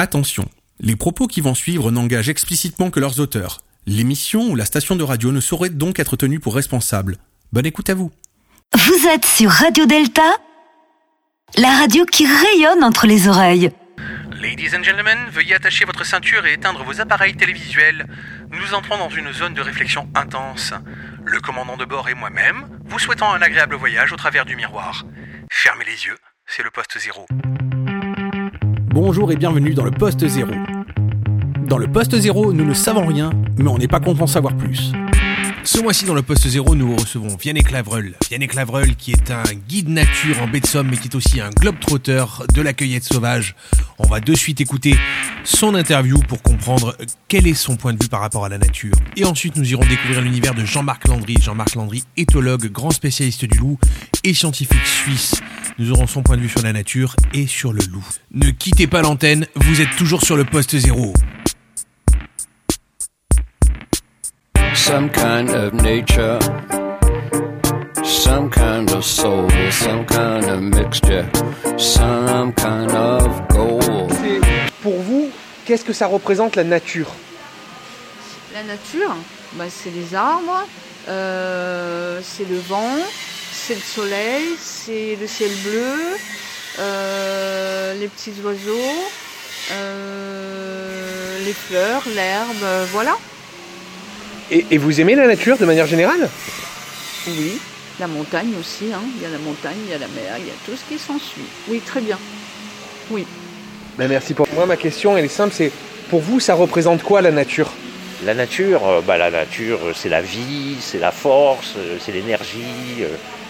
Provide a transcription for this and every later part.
Attention, les propos qui vont suivre n'engagent explicitement que leurs auteurs. L'émission ou la station de radio ne saurait donc être tenue pour responsable. Bonne écoute à vous. Vous êtes sur Radio Delta, la radio qui rayonne entre les oreilles. Ladies and gentlemen, veuillez attacher votre ceinture et éteindre vos appareils télévisuels. Nous entrons dans une zone de réflexion intense. Le commandant de bord et moi-même vous souhaitons un agréable voyage au travers du miroir. Fermez les yeux, c'est le poste zéro. Bonjour et bienvenue dans le poste zéro. Dans le poste zéro, nous ne savons rien, mais on n'est pas content d'en savoir plus. Ce mois-ci dans le poste zéro, nous recevons Vianney Clavreul. Vianney Clavreul qui est un guide nature en baie de Somme mais qui est aussi un globe-trotteur de la cueillette sauvage. On va de suite écouter son interview pour comprendre quel est son point de vue par rapport à la nature. Et ensuite, nous irons découvrir l'univers de Jean-Marc Landry. Jean-Marc Landry, éthologue, grand spécialiste du loup et scientifique suisse. Nous aurons son point de vue sur la nature et sur le loup. Ne quittez pas l'antenne, vous êtes toujours sur le poste zéro. Some kind of nature, some kind of soul, some kind of mixture, some kind of gold. Pour vous, qu'est-ce que ça représente la nature? La nature, bah, c'est les arbres, euh, c'est le vent, c'est le soleil, c'est le ciel bleu, euh, les petits oiseaux, euh, les fleurs, l'herbe, euh, voilà. Et, et vous aimez la nature de manière générale? Oui, la montagne aussi, hein. il y a la montagne, il y a la mer, il y a tout ce qui s'ensuit. Oui, très bien. Oui. ben Merci pour moi. Ma question, elle est simple, c'est pour vous, ça représente quoi la nature? La nature, euh, bah, la nature, euh, c'est la vie, c'est la force, euh, c'est l'énergie. euh,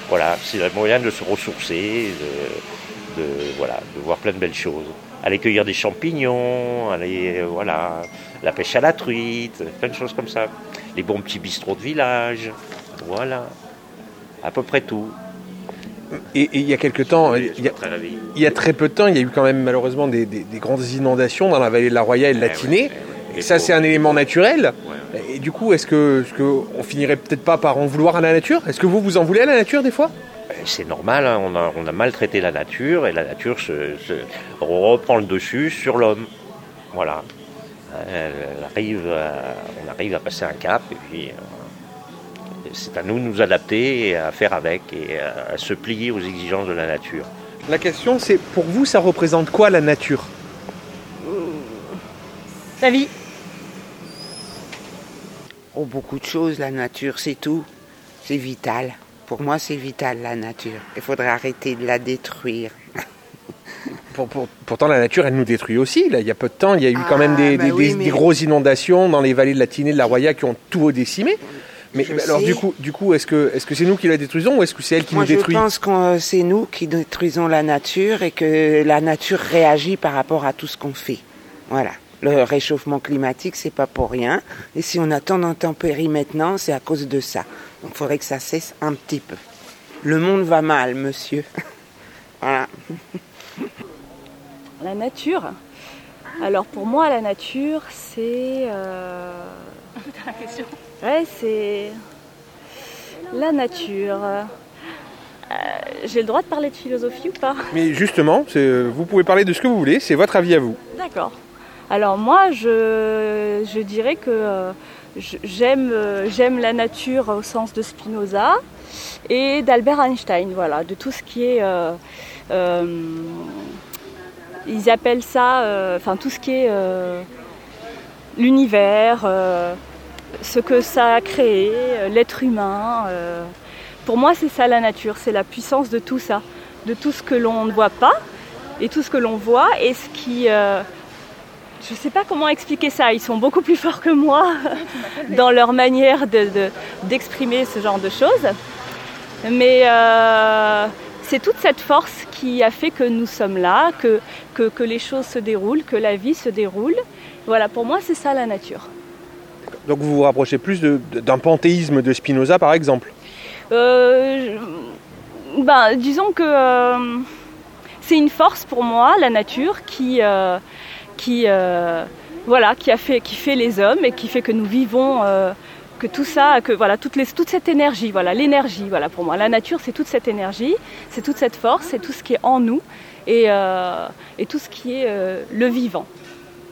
voilà, c'est un moyen de se ressourcer, de, de, voilà, de voir plein de belles choses. Aller cueillir des champignons, aller, euh, voilà, la pêche à la truite, plein de choses comme ça. Les bons petits bistrots de village, voilà, à peu près tout. Et, et il y a quelque temps, il y a, Très la vie. il y a très peu de temps, il y a eu quand même malheureusement des, des- des grandes inondations dans la vallée de la Roya et de la Ouais, Tinée. ouais, ouais, ouais. Et ça, c'est un élément naturel. Et du coup, est-ce que, est-ce que on finirait peut-être pas par en vouloir à la nature? Est-ce que vous vous en voulez à la nature des fois? C'est normal, hein, on, a, on a maltraité la nature et la nature se, se- reprend le dessus sur l'homme. Voilà. Elle, elle arrive à- on arrive à passer un cap et puis euh, c'est à nous de nous adapter et à faire avec et à, à se plier aux exigences de la nature. La question, c'est pour vous, ça représente quoi la nature? La vie. Oh, beaucoup de choses, la nature, c'est tout. C'est vital. Pour moi, c'est vital, la nature. Il faudrait arrêter de la détruire. Pour- pour- Pourtant, la nature, elle nous détruit aussi. Là, il y a peu de temps, il y a eu quand Ah, même des, bah des- oui, des- mais- des grosses inondations dans les vallées de la Tinée, de la Roya, qui ont tout décimé. Mais Je mais alors, du coup, du coup, est-ce que est-ce que c'est nous qui la détruisons ou est-ce que c'est elle qui Moi, nous je détruit pense que euh, c'est nous qui détruisons la nature et que la nature réagit par rapport à tout ce qu'on fait. Voilà. Le réchauffement climatique, c'est pas pour rien. Et si on a tant d'intempéries maintenant, c'est à cause de ça. Donc, il faudrait que ça cesse un petit peu. Le monde va mal, monsieur. voilà. La nature. Alors pour moi, la nature, c'est. Euh... Ouais, c'est. La nature. Euh, J'ai le droit de parler de philosophie ou pas? Mais justement, c'est- vous pouvez parler de ce que vous voulez. C'est votre avis à vous. D'accord. Alors moi, je, je dirais que euh, j'aime euh, j'aime la nature au sens de Spinoza et d'Albert Einstein, voilà, de tout ce qui est... euh, euh, ils appellent ça, enfin tout ce qui est l'univers, ce que ça a créé, l'être humain. Pour moi, c'est ça la nature, c'est la puissance de tout ça, de tout ce que l'on ne voit pas et tout ce que l'on voit et ce qui... je ne sais pas comment expliquer ça, ils sont beaucoup plus forts que moi dans leur manière de- de- d'exprimer ce genre de choses. Mais euh, c'est toute cette force qui a fait que nous sommes là, que, que, que les choses se déroulent, que la vie se déroule. Voilà, pour moi, c'est ça la nature. Donc vous vous rapprochez plus d'un panthéisme de Spinoza, par exemple? Euh, ben, disons que euh, c'est une force pour moi, la nature, qui, euh, qui, euh, voilà, qui, fait, les hommes et qui fait que nous vivons, euh, que tout ça, que voilà, toute, cette énergie, voilà, l'énergie, voilà, pour moi. La nature, c'est toute cette énergie, c'est toute cette force, c'est tout ce qui est en nous et, euh, tout ce qui est le vivant.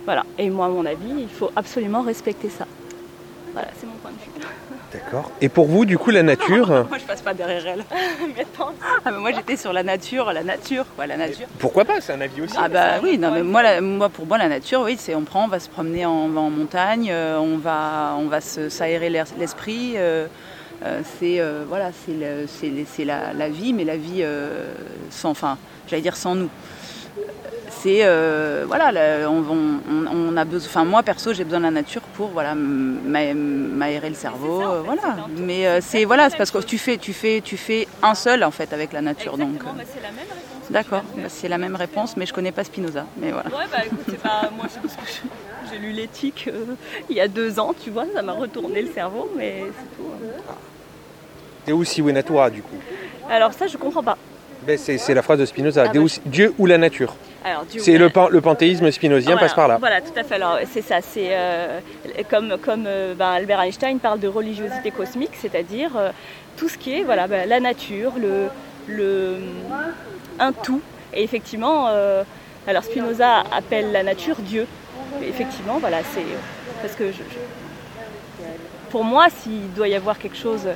Voilà. Et moi, à mon avis, il faut absolument respecter ça. Voilà, c'est mon point de vue. D'accord. Et pour vous, du coup, la nature moi, je passe pas derrière elle. Mais attends. Ah, mais moi, j'étais sur la nature, la nature, quoi, la nature. Pourquoi pas C'est un avis aussi. Ah bah oui, non, mais moi, la- moi, pour moi, la nature, oui, c'est on prend, on va se promener en, on va en montagne, euh, on va, on va se- s'aérer l'esprit. euh, euh, c'est euh, voilà, c'est la, la vie, mais la vie euh, sans, enfin, j'allais dire sans nous. C'est euh, voilà, on, on- on a besoin. Enfin, moi perso, j'ai besoin de la nature pour voilà m'a- m'aérer le cerveau, euh, voilà. Mais euh, c'est voilà, c'est parce que tu fais, tu fais, tu fais un seul en fait avec la nature, donc. euh, c'est la même réponse. D'accord, bah, c'est la même réponse, mais je connais pas Spinoza. Mais voilà. Ouais, bah écoute, c'est pas. Moi, c'est parce que je- j'ai lu l'éthique euh, il y a deux ans, tu vois, ça m'a retourné le cerveau, mais c'est tout. hein. Deus sive natura, du coup. Alors, ça, je comprends pas. Ben, c'est c'est la phrase de Spinoza. Ah, bah, Deus- Dieu ou la nature. C'est le, pan- le panthéisme spinozien Voilà, passe par là. Voilà, tout à fait. Alors, c'est ça. C'est euh, comme, comme euh, ben, Albert Einstein parle de religiosité cosmique, c'est-à-dire euh, tout ce qui est voilà, ben, la nature, le, le, un tout. Et effectivement, alors Spinoza appelle la nature Dieu. Et effectivement, voilà, c'est parce que je- je- pour moi, s'il doit y avoir quelque chose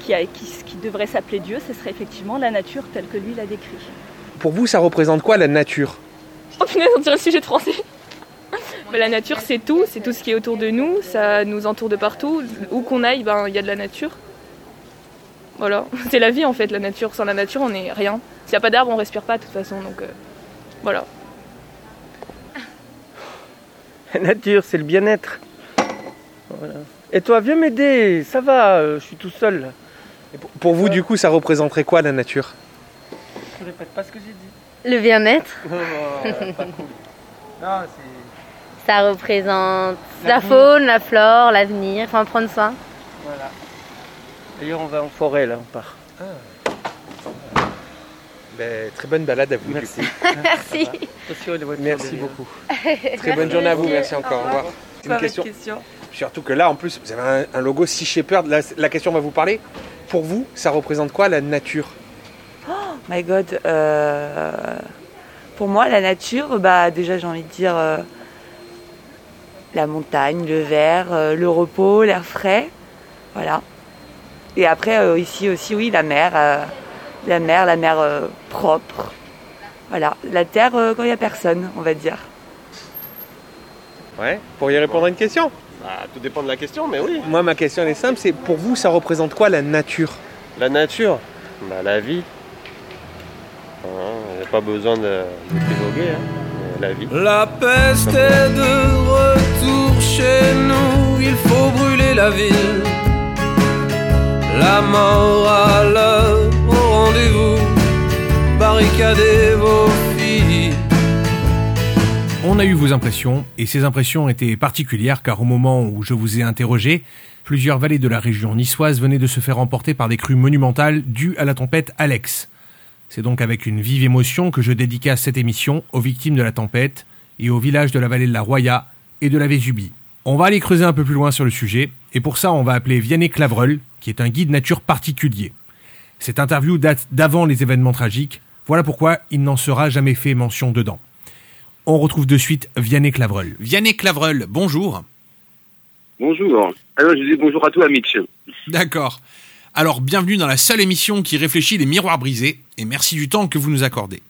qui, a- qui, qui devrait s'appeler Dieu, ce serait effectivement la nature telle que lui l'a décrit. Pour vous, ça représente quoi la nature? Oh punaise, on dirait le sujet de français. Mais la nature, c'est tout, c'est tout ce qui est autour de nous, ça nous entoure de partout. Où qu'on aille, ben il y a de la nature. Voilà, c'est la vie en fait, la nature. Sans la nature, on n'est rien. S'il n'y a pas d'arbre, on respire pas de toute façon, donc euh, voilà. La nature, c'est le bien-être. Voilà. Et toi, viens m'aider, ça va, euh, je suis tout seul. là. Et pour- Pour vous, du coup, ça représenterait quoi la nature? Je répète pas ce que j'ai dit. Le bien-être, Non, non, pas cool. Non, c'est. ça représente la faune, la flore, l'avenir, enfin prendre soin. Voilà. D'ailleurs, on va en forêt là, on part. Ben, Très bonne balade à vous. Merci. Merci. Merci beaucoup. Très bonne journée à vous, merci encore. Au revoir. C'est une question. Surtout que là, en plus, vous avez un, un logo Sea Shepherd. La, la question va vous parler. Pour vous, ça représente quoi la nature? My God. euh, pour moi, la nature, bah, déjà, j'ai envie de dire euh, la montagne, le vert, euh, le repos, l'air frais. Voilà. Et après, euh, ici aussi, oui, la mer. euh, la mer, la mer euh, propre. Voilà. La terre euh, quand il n'y a personne, on va dire. Ouais. Pour y répondre à une question Bah, tout dépend de la question, mais oui. Moi, ma question elle est simple. C'est pour vous, ça représente quoi la nature? La nature, bah, la vie. Pas besoin de, de hein. mais la vie. La peste est de retour chez nous, il faut brûler la ville. La mort à l'heure au rendez-vous, barricadez vos filles. On a eu vos impressions, et ces impressions étaient particulières car au moment où je vous ai interrogé, plusieurs vallées de la région niçoise venaient de se faire emporter par des crues monumentales dues à la tempête Alex. C'est donc avec une vive émotion que je dédicace cette émission aux victimes de la tempête et aux villages de la vallée de la Roya et de la Vésubie. On va aller creuser un peu plus loin sur le sujet, et pour ça on va appeler Vianney Clavreul, qui est un guide nature particulier. Cette interview date d'avant les événements tragiques, voilà pourquoi il n'en sera jamais fait mention dedans. On retrouve de suite Vianney Clavreul. Vianney Clavreul, bonjour. Bonjour. Alors, je dis bonjour à toi, Mitch. D'accord. Alors, bienvenue dans la seule émission qui réfléchit les miroirs brisés, et merci du temps que vous nous accordez.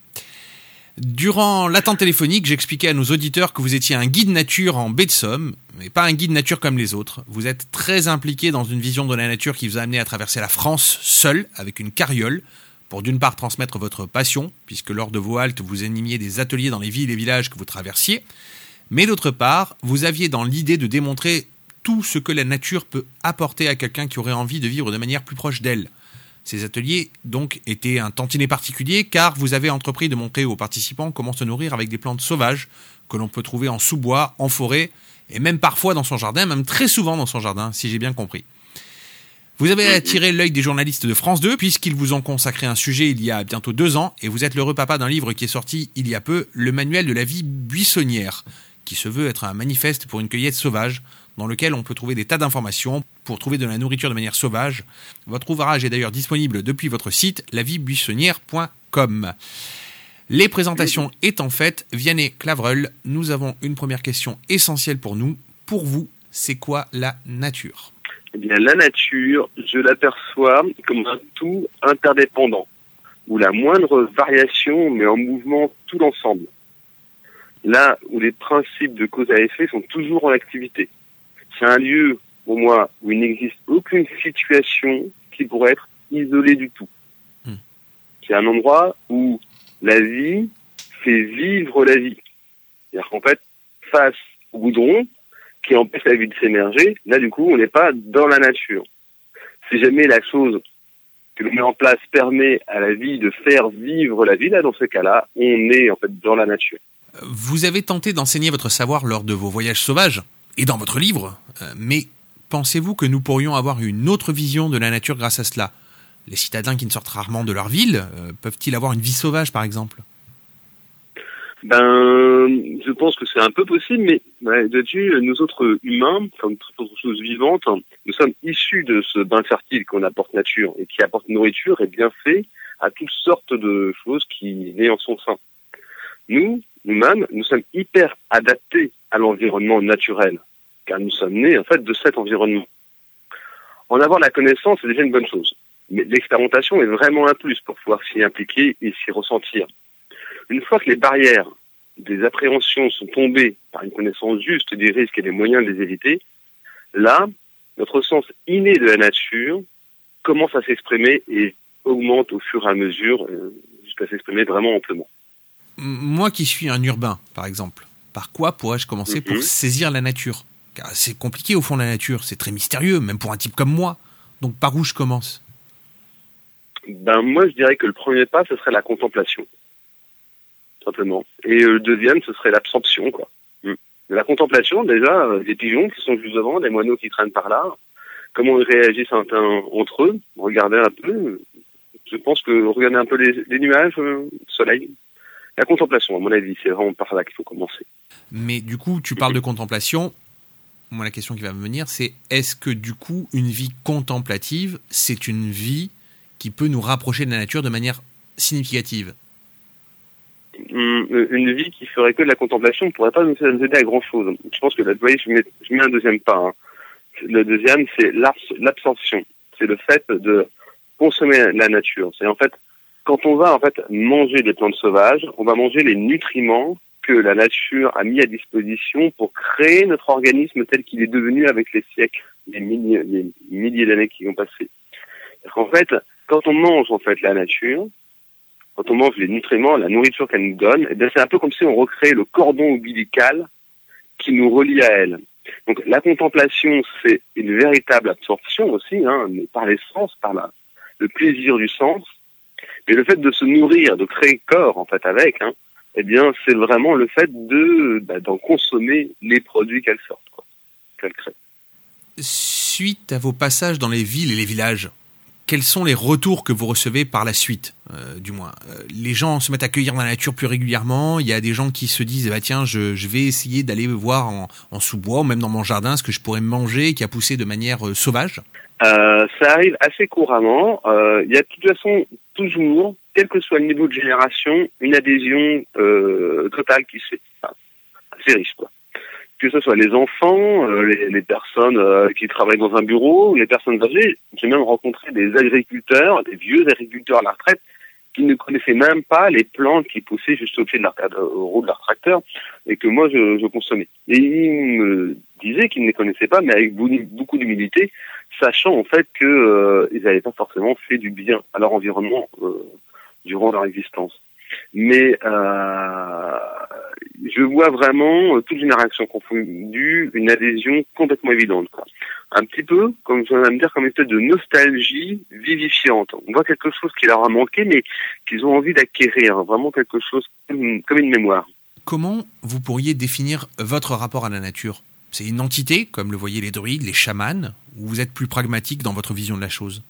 Durant l'attente téléphonique, j'expliquais à nos auditeurs que vous étiez un guide nature en baie de Somme, mais pas un guide nature comme les autres. Vous êtes très impliqué dans une vision de la nature qui vous a amené à traverser la France seul, avec une carriole, pour d'une part transmettre votre passion, puisque lors de vos haltes, vous animiez des ateliers dans les villes et villages que vous traversiez, mais d'autre part, vous aviez dans l'idée de démontrer tout ce que la nature peut apporter à quelqu'un qui aurait envie de vivre de manière plus proche d'elle. Ces ateliers, donc, étaient un tantinet particulier car vous avez entrepris de montrer aux participants comment se nourrir avec des plantes sauvages que l'on peut trouver en sous-bois, en forêt et même parfois dans son jardin, même très souvent dans son jardin, si j'ai bien compris. Vous avez attiré l'œil des journalistes de France 2 puisqu'ils vous ont consacré un sujet il y a bientôt deux ans et vous êtes l'heureux papa d'un livre qui est sorti il y a peu, le manuel de la vie buissonnière, qui se veut être un manifeste pour une cueillette sauvage dans lequel on peut trouver des tas d'informations pour trouver de la nourriture de manière sauvage. Votre ouvrage est d'ailleurs disponible depuis votre site laviebuissonnière.com. Les présentations étant faites, Vianney Clavreul, nous avons une première question essentielle pour nous. Pour vous, c'est quoi la nature? Eh bien, la nature, je l'aperçois comme un tout interdépendant, où la moindre variation met en mouvement tout l'ensemble. Là où les principes de cause à effet sont toujours en activité. C'est un lieu, pour moi, où il n'existe aucune situation qui pourrait être isolée du tout. Hmm. C'est un endroit où la vie fait vivre la vie. C'est-à-dire qu'en fait, face au goudron, qui empêche la vie de s'émerger, là du coup, on n'est pas dans la nature. Si jamais la chose que l'on met en place permet à la vie de faire vivre la vie, là, dans ce cas-là, on est en fait dans la nature. Vous avez tenté d'enseigner votre savoir lors de vos voyages sauvages et dans votre livre, euh, mais pensez-vous que nous pourrions avoir une autre vision de la nature grâce à cela? Les citadins qui ne sortent rarement de leur ville euh, peuvent-ils avoir une vie sauvage, par exemple? Ben, je pense que c'est un peu possible, mais ouais, là-dessus, nous autres humains, comme toute autre chose vivante, nous sommes issus de ce bain fertile qu'on apporte nature et qui apporte nourriture et bienfait à toutes sortes de choses qui naissent en son sein. Nous, nous-mêmes, nous sommes hyper adaptés à l'environnement naturel, car nous sommes nés en fait de cet environnement. En avoir la connaissance, c'est déjà une bonne chose. Mais l'expérimentation est vraiment un plus pour pouvoir s'y impliquer et s'y ressentir. Une fois que les barrières des appréhensions sont tombées par une connaissance juste des risques et des moyens de les éviter, là, notre sens inné de la nature commence à s'exprimer et augmente au fur et à mesure euh, jusqu'à s'exprimer vraiment amplement. Moi qui suis un urbain, par exemple, par quoi pourrais-je commencer pour Mhm. saisir la nature? Car c'est compliqué au fond la nature, c'est très mystérieux, même pour un type comme moi. Donc par où je commence? Ben moi, je dirais que le premier pas, ce serait la contemplation, simplement. Et euh, le deuxième, ce serait l'absorption, quoi. Mm. La contemplation, déjà, euh, des pigeons qui sont juste devant, des moineaux qui traînent par là, comment ils réagissent entre eux, regarder un peu. Je pense que regarder un peu les, les nuages, euh, le soleil. La contemplation, à mon avis, c'est vraiment par là qu'il faut commencer. Mais du coup, tu parles de contemplation. Moi, la question qui va me venir, c'est est-ce que du coup, une vie contemplative, c'est une vie qui peut nous rapprocher de la nature de manière significative? Hum, une vie qui ferait que de la contemplation ne pourrait pas nous aider à grand chose. Je pense que là, vous voyez, je mets, je mets un deuxième pas. hein. Le deuxième, c'est l'abs- l'absorption. C'est le fait de consommer la nature. C'est en fait, quand on va en fait manger des plantes sauvages, on va manger les nutriments que la nature a mis à disposition pour créer notre organisme tel qu'il est devenu avec les siècles, les milliers, d'années qui ont passé. En fait, quand on mange en fait la nature, quand on mange les nutriments, la nourriture qu'elle nous donne, eh c'est un peu comme si on recréait le cordon ombilical qui nous relie à elle. Donc la contemplation, c'est une véritable absorption aussi, hein, mais par les sens, par le plaisir du sens. Mais le fait de se nourrir, de créer corps en fait avec, hein, eh bien c'est vraiment le fait de bah, d'en consommer les produits qu'elle sort, qu'elle crée. Suite à vos passages dans les villes et les villages, quels sont les retours que vous recevez par la suite, euh, du moins Euh, Les gens se mettent à cueillir dans la nature plus régulièrement. Il y a des gens qui se disent, bah tiens, je, vais essayer d'aller voir en, en sous-bois ou même dans mon jardin ce que je pourrais manger qui a poussé de manière euh, sauvage? Euh, ça arrive assez couramment. Euh, Il y a de toute façon toujours, quel que soit le niveau de génération, une adhésion euh, totale qui se fait. Enfin, assez riche, quoi. Que ce soit les enfants, euh, les, les personnes euh, qui travaillent dans un bureau, les personnes âgées. J'ai même rencontré des agriculteurs, des vieux agriculteurs à la retraite, qui ne connaissaient même pas les plantes qui poussaient juste au pied de leur, euh, au haut de leur tracteur et que moi je, je consommais. Et ils me disaient qu'ils ne les connaissaient pas, mais avec beaucoup d'humilité, sachant en fait que euh, n'avaient pas forcément fait du bien à leur environnement euh, durant leur existence. Mais euh, je vois vraiment, euh, toute génération confondue, une adhésion complètement évidente. Un petit peu, comme viens de me dire, comme une espèce de nostalgie vivifiante. On voit quelque chose qui leur a manqué, mais qu'ils ont envie d'acquérir, vraiment quelque chose comme une mémoire. Comment vous pourriez définir votre rapport à la nature? C'est une entité, comme le voyaient les druides, les chamans, ou vous êtes plus pragmatique dans votre vision de la chose?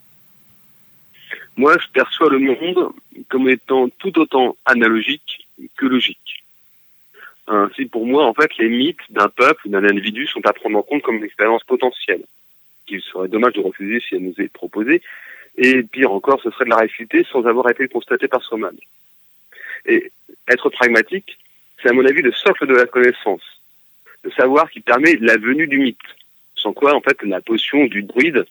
Moi, je perçois le monde comme étant tout autant analogique que logique. Ainsi, pour moi, en fait, les mythes d'un peuple ou d'un individu sont à prendre en compte comme une expérience potentielle, qu'il serait dommage de refuser si elle nous est proposée, et pire encore, ce serait de la réfuter sans avoir été constatée par soi-même. Et être pragmatique, c'est à mon avis le socle de la connaissance, le savoir qui permet la venue du mythe, sans quoi en fait la potion du druide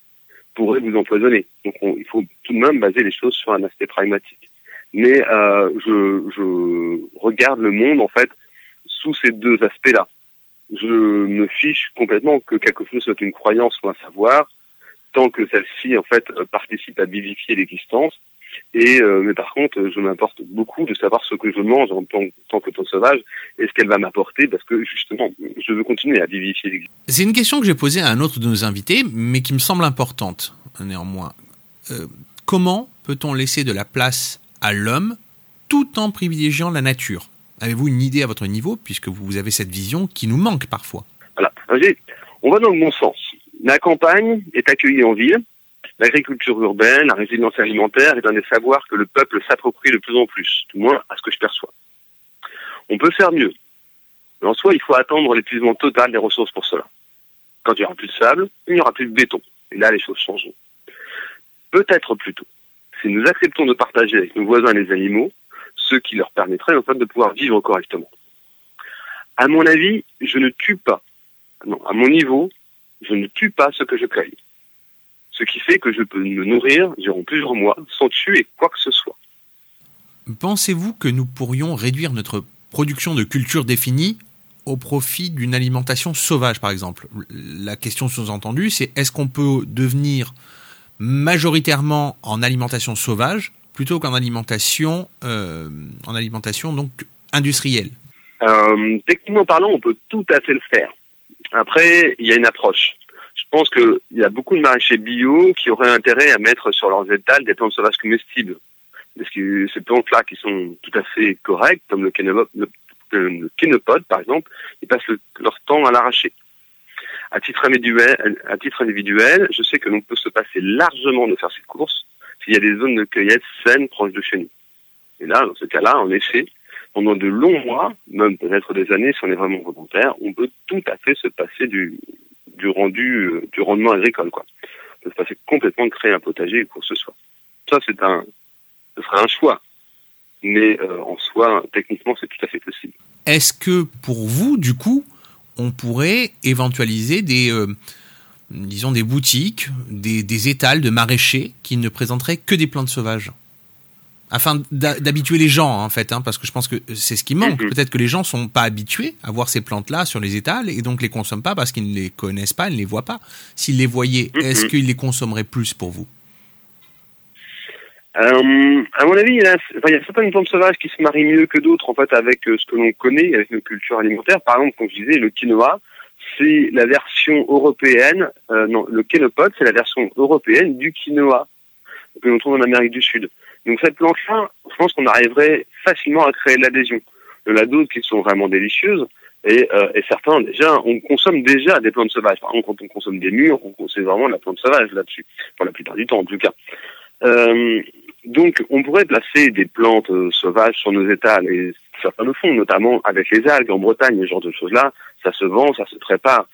pourrait vous empoisonner. Donc il faut tout de même baser les choses sur un aspect pragmatique. Mais euh, je, je regarde le monde en fait sous ces deux aspects-là. Je me fiche complètement que quelque chose soit une croyance ou un savoir, tant que celle-ci en fait participe à vivifier l'existence. Et euh, mais par contre, je m'importe beaucoup de savoir ce que je mange en tant, tant que ton sauvage et ce qu'elle va m'apporter parce que justement, je veux continuer à vivifier l'existence. C'est une question que j'ai posée à un autre de nos invités, mais qui me semble importante néanmoins. Euh, comment peut-on laisser de la place à l'homme tout en privilégiant la nature? Avez-vous une idée à votre niveau, puisque vous avez cette vision qui nous manque parfois? Voilà. On va dans le bon sens. La campagne est accueillie en ville. L'agriculture urbaine, la résilience alimentaire est un des savoirs que le peuple s'approprie de plus en plus, du moins à ce que je perçois. On peut faire mieux. Mais en soi, il faut attendre l'épuisement total des ressources pour cela. Quand il n'y aura plus de sable, il n'y aura plus de béton. Et là, les choses changeront. Peut-être plutôt, si nous acceptons de partager avec nos voisins les animaux, ce qui leur permettrait en fait de pouvoir vivre correctement. À mon avis, je ne tue pas. Non, à mon niveau, je ne tue pas ce que je cueille. Ce qui fait que je peux me nourrir durant plusieurs mois sans tuer quoi que ce soit. Pensez-vous que nous pourrions réduire notre production de culture définie au profit d'une alimentation sauvage, par exemple? La question sous-entendue, c'est est-ce qu'on peut devenir majoritairement en alimentation sauvage plutôt qu'en alimentation, euh, en alimentation donc industrielle? Euh, Techniquement parlant, on peut tout à fait le faire. Après, il y a une approche. Je pense qu'il y a beaucoup de maraîchers bio qui auraient intérêt à mettre sur leurs étals des plantes sauvages comestibles. Parce que ces plantes-là qui sont tout à fait correctes, comme le, kénopode, par exemple, ils passent leur temps à l'arracher. À titre individuel, à titre individuel, je sais que l'on peut se passer largement de faire cette course s'il y a des zones de cueillette saines proches de chez nous. Et là, dans ce cas-là, en effet, pendant de longs mois, même peut-être des années, si on est vraiment volontaire, on peut tout à fait se passer du, du rendu, euh, du rendement agricole, quoi. Passer complètement de créer un potager que ce soit. Ça, c'est un, ce serait un choix. Mais euh, en soi, techniquement, c'est tout à fait possible. Est-ce que pour vous, du coup, on pourrait éventualiser des, euh, disons, des boutiques, des, des étals de maraîchers qui ne présenteraient que des plantes sauvages? Afin d'habituer les gens en fait, hein, parce que je pense que c'est ce qui manque. Mm-hmm. Peut-être que les gens sont pas habitués à voir ces plantes-là sur les étals et donc les consomment pas parce qu'ils ne les connaissent pas, ils ne les voient pas. S'ils les voyaient, mm-hmm. est-ce qu'ils les consommeraient plus pour vous? Euh, à mon avis, il y, a, il y a certaines plantes sauvages qui se marient mieux que d'autres en fait avec euh, ce que l'on connaît, avec nos cultures alimentaires. Par exemple, comme je disais, le quinoa, c'est la version européenne, euh, non, le kénopode, c'est la version européenne du quinoa que l'on trouve en Amérique du Sud. Donc cette plante-là, je pense qu'on arriverait facilement à créer de l'adhésion. Il y en a d'autres qui sont vraiment délicieuses, et, euh, et, certains déjà, on consomme déjà des plantes sauvages. Par exemple, quand on consomme des murs, c'est vraiment de la plante sauvage là-dessus, pour la plupart du temps en tout cas. Euh, donc on pourrait placer des plantes euh, sauvages sur nos étals, et certains le font, notamment avec les algues en Bretagne, ce genre de choses-là, ça se vend, ça se prépare.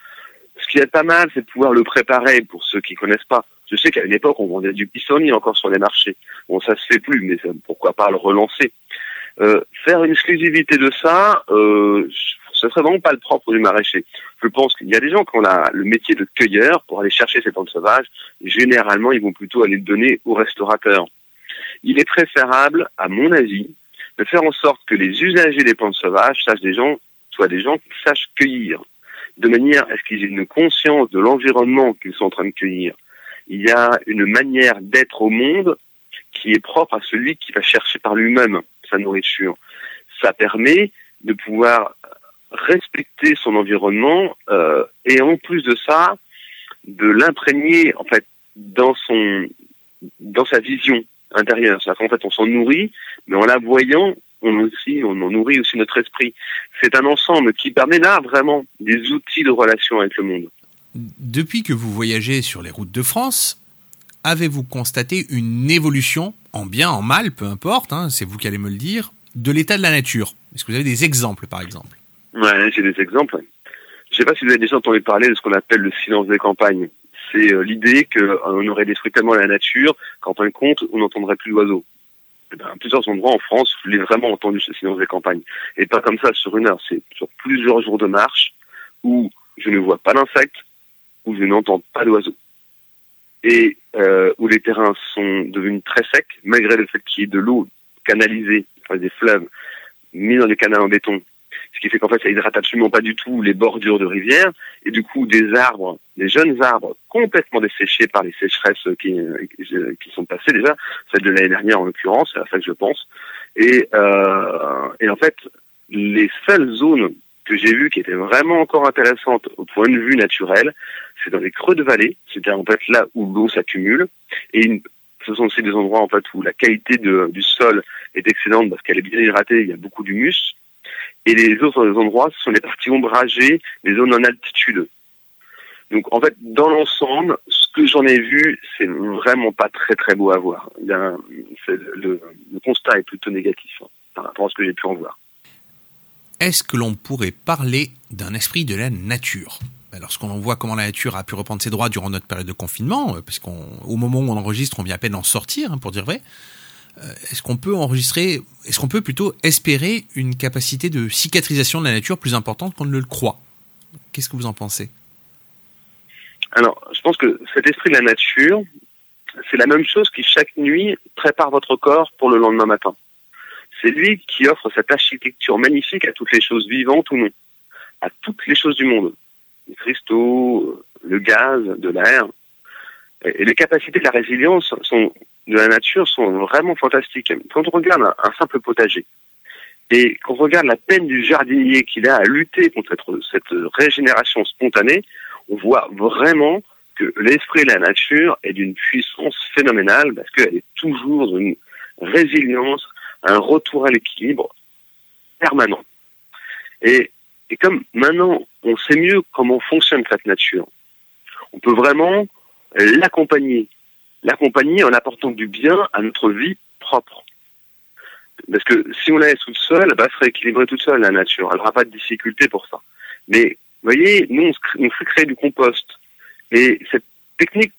Ce qui est pas mal, c'est de pouvoir le préparer pour ceux qui connaissent pas. Je sais qu'à une époque, on vendait du pissenlit encore sur les marchés. Bon, ça se fait plus, mais pourquoi pas le relancer euh, Faire une exclusivité de ça, euh, ce serait vraiment pas le propre du maraîcher. Je pense qu'il y a des gens qui ont le métier de cueilleur pour aller chercher ces plantes sauvages. généralement, ils vont plutôt aller le donner aux restaurateurs. Il est préférable, à mon avis, de faire en sorte que les usagers des plantes sauvages sachent des gens, soient des gens qui sachent cueillir, de manière à ce qu'ils aient une conscience de l'environnement qu'ils sont en train de cueillir il y a une manière d'être au monde qui est propre à celui qui va chercher par lui-même sa nourriture. Ça permet de pouvoir respecter son environnement euh, et en plus de ça, de l'imprégner en fait dans son dans sa vision intérieure. C'est-à-dire fait, on s'en nourrit, mais en la voyant, on aussi, on en nourrit aussi notre esprit. C'est un ensemble qui permet là vraiment des outils de relation avec le monde. Depuis que vous voyagez sur les routes de France, avez-vous constaté une évolution, en bien, en mal, peu importe, hein, c'est vous qui allez me le dire, de l'état de la nature? Est-ce que vous avez des exemples, par exemple? Ouais, j'ai des exemples. Je ne sais pas si vous avez déjà entendu parler de ce qu'on appelle le silence des campagnes. C'est euh, l'idée qu'on aurait détruit tellement la nature qu'en fin de compte, on n'entendrait plus l'oiseau. eh ben, plusieurs endroits en France, je l'ai vraiment entendu ce silence des campagnes. Et pas comme ça sur une heure, c'est sur plusieurs jours de marche où je ne vois pas d'insectes, où je n'entends pas d'oiseaux. Et euh, où les terrains sont devenus très secs, malgré le fait qu'il y ait de l'eau canalisée, des fleuves, mis dans des canaux en béton, ce qui fait qu'en fait ça hydrate absolument pas du tout les bordures de rivières, et du coup des arbres, des jeunes arbres complètement desséchés par les sécheresses qui, sont passées déjà, celle de l'année dernière en l'occurrence, c'est à ça que je pense, et, euh, et en fait les seules zones que j'ai vues qui étaient vraiment encore intéressantes au point de vue naturel, c'est dans les creux de vallée, c'est-à-dire en fait là où l'eau s'accumule, et ce sont aussi des endroits en fait où la qualité du sol est excellente parce qu'elle est bien hydratée, il y a beaucoup d'humus. Et les autres endroits, ce sont les parties ombragées, les zones en altitude. Donc en fait, dans l'ensemble, ce que j'en ai vu, c'est vraiment pas très très beau à voir. Le, constat est plutôt négatif hein, par rapport à ce que j'ai pu en voir. Est-ce que l'on pourrait parler d'un esprit de la nature? Lorsqu'on voit comment la nature a pu reprendre ses droits durant notre période de confinement, euh, parce qu'au moment où on enregistre, on vient à peine d'en sortir, hein, pour dire vrai, euh, est-ce qu'on peut enregistrer, est-ce qu'on peut plutôt espérer une capacité de cicatrisation de la nature plus importante qu'on ne le croit? Qu'est-ce que vous en pensez? Alors, je pense que cet esprit de la nature, c'est la même chose qui chaque nuit prépare votre corps pour le lendemain matin. C'est lui qui offre cette architecture magnifique à toutes les choses vivantes ou non, à toutes les choses du monde, les cristaux, le gaz, de l'air. Et les capacités de la résilience de la nature sont vraiment fantastiques. Quand on regarde un, simple potager, et qu'on regarde la peine du jardinier qu'il a à lutter contre cette, régénération spontanée, on voit vraiment que l'esprit de la nature est d'une puissance phénoménale parce qu'elle est toujours une résilience, un retour à l'équilibre permanent. Et, et comme maintenant on sait mieux comment fonctionne cette nature, on peut vraiment l'accompagner l'accompagner en apportant du bien à notre vie propre. Parce que si on la laisse toute seule, bah, elle serait équilibrée toute seule, la nature. Elle n'aura pas de difficulté pour ça. Mais, vous voyez, nous, on, fait créer du compost. Et cette technique, on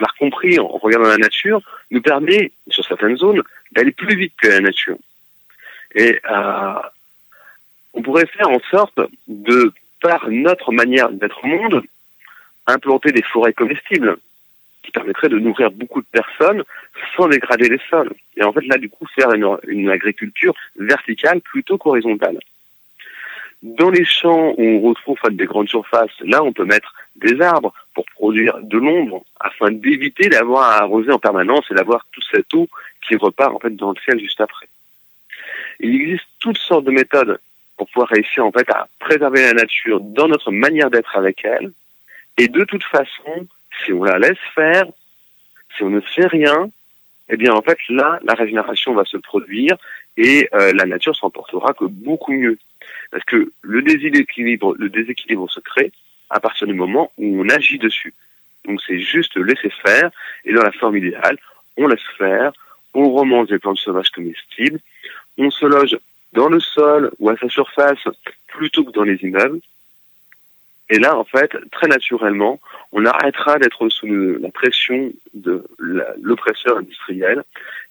l'a compris en regardant la nature, nous permet, sur certaines zones, d'aller plus vite que la nature. Et euh, on pourrait faire en sorte de, par notre manière d'être au monde, implanter des forêts comestibles qui permettrait de nourrir beaucoup de personnes sans dégrader les sols. Et en fait, là, du coup, faire une, agriculture verticale plutôt qu'horizontale. Dans les champs où on retrouve en fait, des grandes surfaces, là, on peut mettre des arbres pour produire de l'ombre afin d'éviter d'avoir à arroser en permanence et d'avoir toute cette eau qui repart en fait dans le ciel juste après. Il existe toutes sortes de méthodes pour pouvoir réussir en fait à préserver la nature dans notre manière d'être avec elle. Et de toute façon, si on la laisse faire, si on ne fait rien, eh bien en fait là, la régénération va se produire et euh, la nature s'en portera que beaucoup mieux. Parce que le déséquilibre, le déséquilibre se crée à partir du moment où on agit dessus. Donc c'est juste laisser faire et dans la forme idéale, on laisse faire, on remonte des plantes sauvages comestibles, on se loge dans le sol ou à sa surface plutôt que dans les immeubles. Et là, en fait, très naturellement, on arrêtera d'être sous la pression de l'oppresseur industriel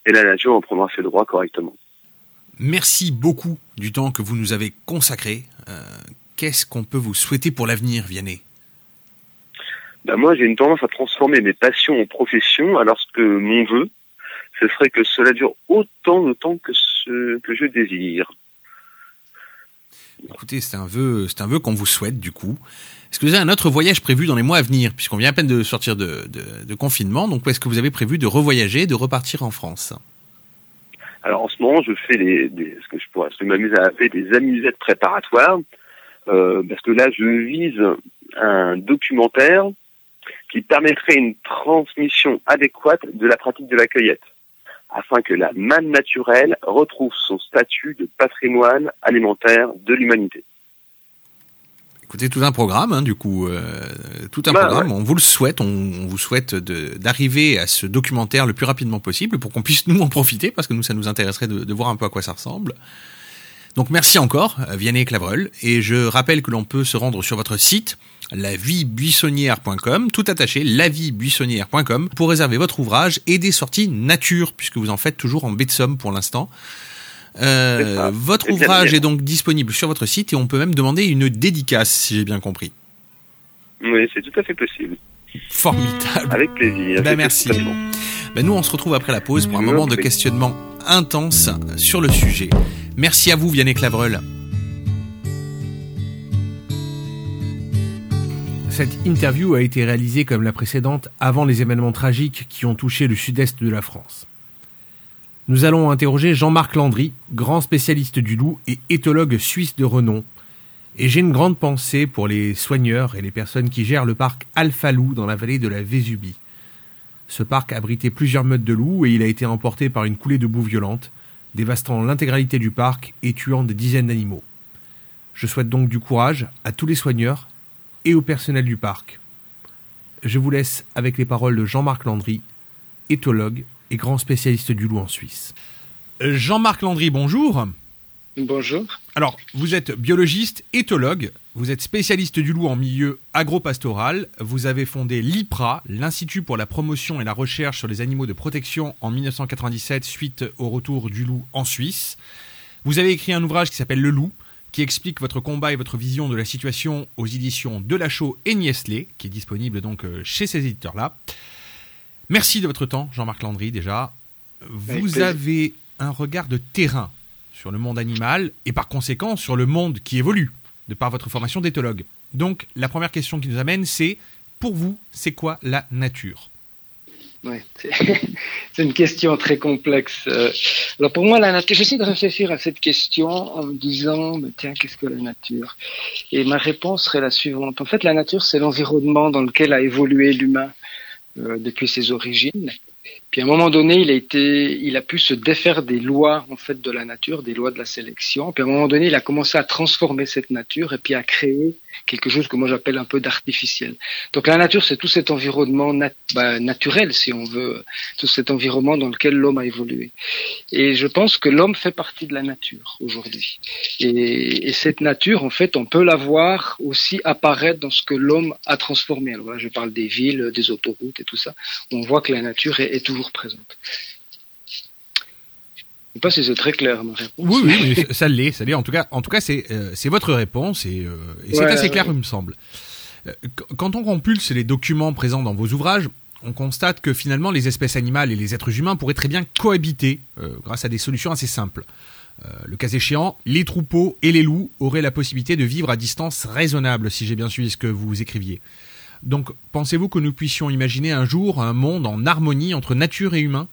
et la nature en prendra ses droits correctement. Merci beaucoup du temps que vous nous avez consacré. Euh, qu'est-ce qu'on peut vous souhaiter pour l'avenir, Vianney? Ben Moi, j'ai une tendance à transformer mes passions en profession, alors que mon vœu, ce serait que cela dure autant de temps que ce que je désire. Écoutez, c'est un vœu, c'est un vœu qu'on vous souhaite du coup. Est-ce que vous avez un autre voyage prévu dans les mois à venir, puisqu'on vient à peine de sortir de, confinement Donc, est-ce que vous avez prévu de revoyager, de repartir en France? Alors, en ce moment, je fais des, ce que je pourrais, m'amuse à appeler des amusettes préparatoires, euh, parce que là, je vise un documentaire qui permettrait une transmission adéquate de la pratique de la cueillette afin que la manne naturelle retrouve son statut de patrimoine alimentaire de l'humanité. Écoutez, tout un programme, hein, du coup, euh, tout un bah, programme. On vous le souhaite, on, vous souhaite d'arriver à ce documentaire le plus rapidement possible pour qu'on puisse nous en profiter, parce que nous, ça nous intéresserait de, voir un peu à quoi ça ressemble. Donc merci encore, Vianney Clavreul, et je rappelle que l'on peut se rendre sur votre site laviebuissonnière.com, tout attaché, laviebuissonnière.com, pour réserver votre ouvrage et des sorties nature, puisque vous en faites toujours en baie de Somme pour l'instant. Euh, votre ouvrage est donc disponible sur votre site et on peut même demander une dédicace, si j'ai bien compris. Oui, c'est tout à fait possible. Formidable. Avec plaisir. Ben, merci. Ben, nous, on se retrouve après la pause pour un moment de questionnement intense sur le sujet. Merci à vous, Vianney Clavreul. Cette interview a été réalisée comme la précédente avant les événements tragiques qui ont touché le sud-est de la France. Nous allons interroger Jean-Marc Landry, grand spécialiste du loup et éthologue suisse de renom. Et j'ai une grande pensée pour les soigneurs et les personnes qui gèrent le parc Alpha Loup dans la vallée de la Vésubie. Ce parc abritait plusieurs meutes de loups et il a été emporté par une coulée de boue violente, dévastant l'intégralité du parc et tuant des dizaines d'animaux. Je souhaite donc du courage à tous les soigneurs et au personnel du parc. Je vous laisse avec les paroles de Jean-Marc Landry, éthologue et grand spécialiste du loup en Suisse. Jean-Marc Landry, bonjour. Bonjour. Alors, vous êtes biologiste, éthologue, vous êtes spécialiste du loup en milieu agropastoral, vous avez fondé l'IPRA, l'Institut pour la promotion et la recherche sur les animaux de protection en 1997 suite au retour du loup en Suisse. Vous avez écrit un ouvrage qui s'appelle Le Loup, qui explique votre combat et votre vision de la situation aux éditions Delachaux et Niestlé, qui est disponible donc euh, chez ces éditeurs-là. Merci de votre temps, Jean-Marc Landry, déjà. Vous avez un regard de terrain sur le monde animal et par conséquent sur le monde qui évolue, de par votre formation d'éthologue. Donc, la première question qui nous amène, c'est pour vous, c'est quoi la nature? Ouais, c'est une question très complexe. Euh, alors pour moi, la nature, j'essaie de réfléchir à cette question en me disant, tiens, qu'est-ce que la nature? Et ma réponse serait la suivante. En fait, la nature, c'est l'environnement dans lequel a évolué l'humain depuis ses origines. Puis à un moment donné, il a été, il a pu se défaire des lois en fait de la nature, des lois de la sélection. Puis à un moment donné, il a commencé à transformer cette nature et puis à créer quelque chose que moi j'appelle un peu d'artificiel. Donc la nature, c'est tout cet environnement bah, naturel, si on veut, tout cet environnement dans lequel l'homme a évolué. Et je pense que l'homme fait partie de la nature aujourd'hui. Et, et, cette nature, en fait, on peut la voir aussi apparaître dans ce que l'homme a transformé. Alors là, je parle des villes, des autoroutes et tout ça. On voit que la nature est toujours présente. Je sais pas si c'est très clair ma réponse. Oui, oui, mais ça l'est, ça l'est. En tout cas, en tout cas, c'est euh, c'est votre réponse et, euh, et c'est assez clair, il me semble. Euh, quand on compulse les documents présents dans vos ouvrages, on constate que finalement les espèces animales et les êtres humains pourraient très bien cohabiter euh, grâce à des solutions assez simples. Euh, le cas échéant, les troupeaux et les loups auraient la possibilité de vivre à distance raisonnable, si j'ai bien suivi ce que vous écriviez. Donc, pensez-vous que nous puissions imaginer un jour un monde en harmonie entre nature et humain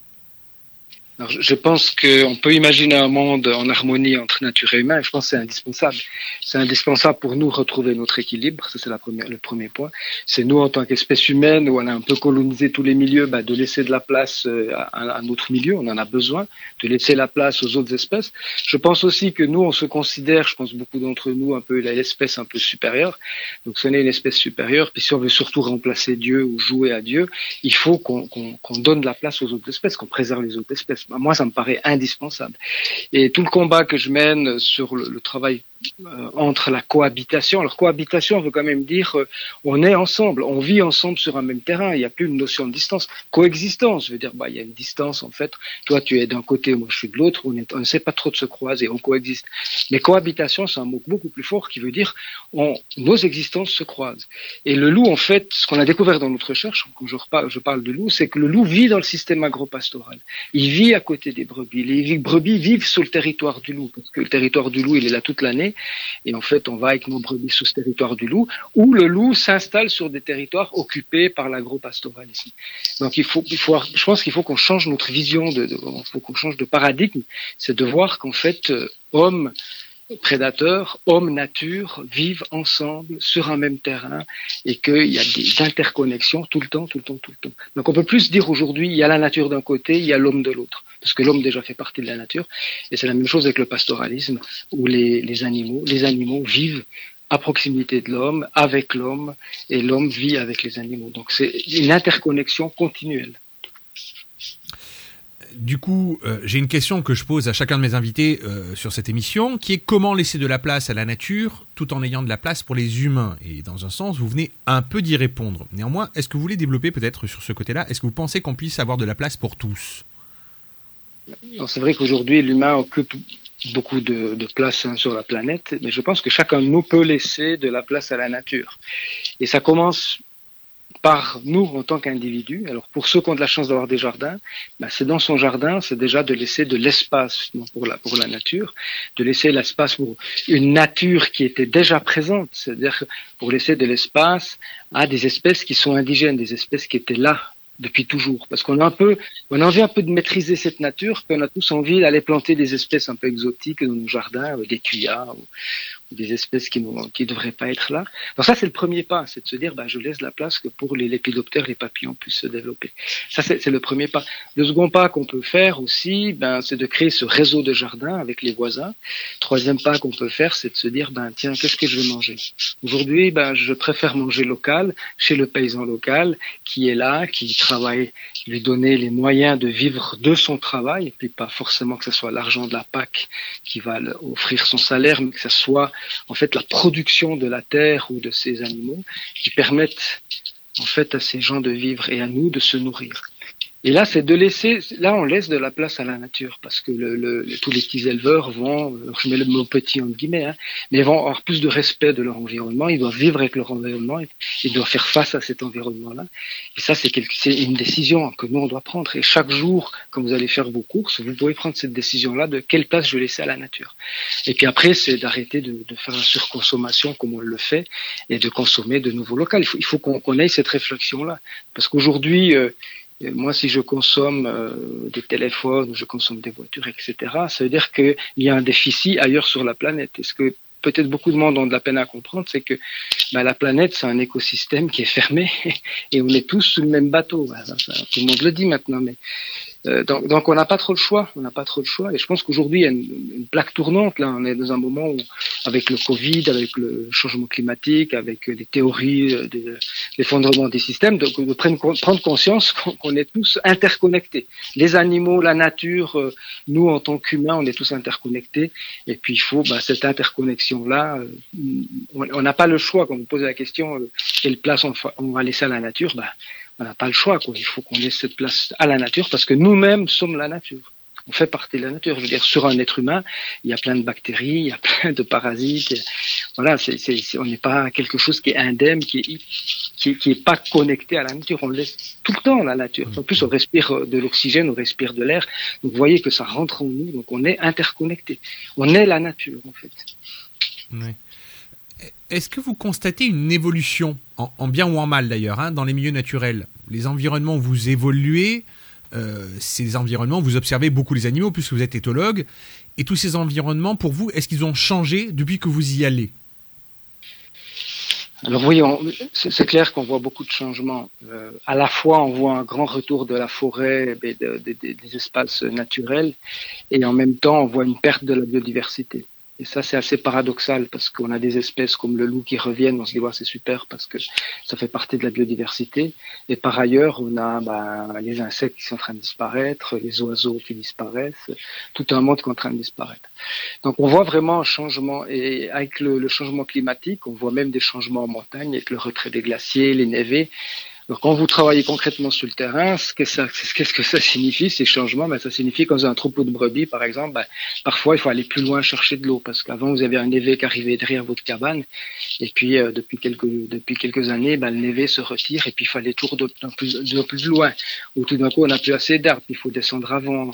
alors, je pense qu'on peut imaginer un monde en harmonie entre nature et humain, je pense que c'est indispensable. C'est indispensable pour nous retrouver notre équilibre, ça c'est le premier point. C'est nous, en tant qu'espèce humaine, où on a un peu colonisé tous les milieux, bah, de laisser de la place euh, à, notre milieu, on en a besoin, de laisser la place aux autres espèces. Je pense aussi que nous, on se considère, je pense beaucoup d'entre nous, un peu l'espèce un peu supérieure. Donc ce n'est une espèce supérieure, puis si on veut surtout remplacer Dieu ou jouer à Dieu, il faut qu'on qu qu donne de la place aux autres espèces, qu'on préserve les autres espèces moi, ça me paraît indispensable. Et tout le combat que je mène sur le, le travail entre la cohabitation. Alors cohabitation veut quand même dire euh, on est ensemble, on vit ensemble sur un même terrain. Il n'y a plus une notion de distance. Coexistence veut dire bah il y a une distance en fait. Toi tu es d'un côté, moi je suis de l'autre. On, ne sait pas trop de se croiser, on coexiste. Mais cohabitation c'est un mot beaucoup plus fort qui veut dire on, nos existences se croisent. Et le loup en fait, ce qu'on a découvert dans notre recherche, quand je, je parle de loup, c'est que le loup vit dans le système agropastoral. Il vit à côté des brebis. Les brebis vivent sur le territoire du loup parce que le territoire du loup il est là toute l'année et en fait, on va avec nos brebis sous ce territoire du loup, où le loup s'installe sur des territoires occupés par l'agro-pastoralisme. Donc il faut, il faut, je pense qu'il faut qu'on change notre vision, de, il faut qu'on change de paradigme. C'est de voir qu'en fait, euh, homme, prédateurs, hommes, nature vivent ensemble sur un même terrain et qu'il y a des interconnexions tout le temps, tout le temps, tout le temps. Donc on peut plus dire aujourd'hui, il y a la nature d'un côté, il y a l'homme de l'autre, parce que l'homme déjà fait partie de la nature, et c'est la même chose avec le pastoralisme, où les, les animaux, les animaux vivent à proximité de l'homme, avec l'homme, et l'homme vit avec les animaux. Donc c'est une interconnexion continuelle. Du coup, euh, j'ai une question que je pose à chacun de mes invités euh, sur cette émission, qui est comment laisser de la place à la nature tout en ayant de la place pour les humains? Et dans un sens, vous venez un peu d'y répondre. Néanmoins, est-ce que vous voulez développer peut-être sur ce côté-là? Est-ce que vous pensez qu'on puisse avoir de la place pour tous? C'est vrai qu'aujourd'hui, l'humain occupe beaucoup de, place hein, sur la planète, mais je pense que chacun de nous peut laisser de la place à la nature. Et ça commence par nous en tant qu'individus. Alors pour ceux qui ont de la chance d'avoir des jardins, ben c'est dans son jardin, c'est déjà de laisser de l'espace pour la, pour la nature, de laisser l'espace pour une nature qui était déjà présente, c'est-à-dire pour laisser de l'espace à des espèces qui sont indigènes, des espèces qui étaient là depuis toujours. Parce qu'on a un peu, on a envie un peu de maîtriser cette nature, qu'on a tous envie d'aller planter des espèces un peu exotiques dans nos jardins, des tuyas, ou, des espèces qui ne devraient pas être là. Donc ça, c'est le premier pas, c'est de se dire, bah, je laisse la place que pour les lépidoptères, les papillons puissent se développer. Ça, c'est le premier pas. Le second pas qu'on peut faire aussi, ben, c'est de créer ce réseau de jardins avec les voisins. Troisième pas qu'on peut faire, c'est de se dire, ben, tiens, qu'est-ce que je vais manger? Aujourd'hui, ben, je préfère manger local, chez le paysan local, qui est là, qui travaille, lui donner les moyens de vivre de son travail, et puis pas forcément que ce soit l'argent de la PAC qui va offrir son salaire, mais que ce soit en fait la production de la terre ou de ces animaux qui permettent en fait à ces gens de vivre et à nous de se nourrir. Et là, c'est de laisser, là, on laisse de la place à la nature parce que le, le, tous les petits éleveurs vont, euh, je mets le mot petit entre guillemets, hein, mais vont avoir plus de respect de leur environnement. Ils doivent vivre avec leur environnement. Ils doivent faire face à cet environnement-là. Et ça, c'est une décision que nous on doit prendre. Et chaque jour, quand vous allez faire vos courses, vous pouvez prendre cette décision-là de quelle place je vais laisser à la nature. Et puis après, c'est d'arrêter de, de, faire la surconsommation comme on le fait et de consommer de nouveaux local. Il faut, il faut qu'on ait cette réflexion-là parce qu'aujourd'hui euh, moi, si je consomme euh, des téléphones, je consomme des voitures, etc., ça veut dire qu'il y a un déficit ailleurs sur la planète. est ce que peut-être beaucoup de monde ont de la peine à comprendre, c'est que bah, la planète, c'est un écosystème qui est fermé et on est tous sous le même bateau. Tout le monde le dit maintenant, mais euh, donc, donc, on n'a pas trop le choix, on n'a pas trop le choix. Et je pense qu'aujourd'hui il y a une, plaque tournante. Là, on est dans un moment où, avec le Covid, avec le changement climatique, avec des théories euh, l'effondrement des systèmes, de, de prendre, conscience qu'on est tous interconnectés. Les animaux, la nature, euh, nous en tant qu'humains, on est tous interconnectés. Et puis il faut bah, cette interconnexion là. on n'a pas le choix. Quand vous posez la question quelle place on, on va laisser à la nature, bah, on n'a pas le choix. Quoi. Il faut qu'on laisse cette place à la nature parce que nous-mêmes sommes la nature. On fait partie de la nature. Je veux dire, sur un être humain, il y a plein de bactéries, il y a plein de parasites. Voilà, c'est, c'est, on n'est pas quelque chose qui est indemne, qui est, qui, qui est pas connecté à la nature. On laisse tout le temps la nature. En plus, on respire de l'oxygène, on respire de l'air. Donc, vous voyez que ça rentre en nous. Donc, on est interconnecté. On est la nature, en fait. Oui. Est-ce que vous constatez une évolution, en, bien ou en mal d'ailleurs, hein, dans les milieux naturels? Les environnements où vous évoluez, euh, ces environnements, vous observez beaucoup les animaux puisque vous êtes éthologue, et tous ces environnements, pour vous, est-ce qu'ils ont changé depuis que vous y allez? Alors oui, c'est clair qu'on voit beaucoup de changements. Euh, à la fois, on voit un grand retour de la forêt, et des espaces naturels, et en même temps, on voit une perte de la biodiversité. Et ça, c'est assez paradoxal parce qu'on a des espèces comme le loup qui reviennent. On se dit, ouais, c'est super parce que ça fait partie de la biodiversité. Et par ailleurs, on a bah, les insectes qui sont en train de disparaître, les oiseaux qui disparaissent, tout un monde qui est en train de disparaître. Donc, on voit vraiment un changement. Et avec le, le changement climatique, on voit même des changements en montagne avec le retrait des glaciers, les névés. Quand vous travaillez concrètement sur le terrain, ce que ça, qu'est-ce que ça signifie, ces changements ben, Ça signifie quand vous un troupeau de brebis, par exemple, ben, parfois il faut aller plus loin chercher de l'eau, parce qu'avant vous avez un névé qui arrivait derrière votre cabane, et puis euh, depuis, quelques, depuis quelques années, ben, le névé se retire, et puis il fallait toujours de, plus, plus loin, ou tout d'un coup on n'a plus assez d'arbres, il faut descendre avant,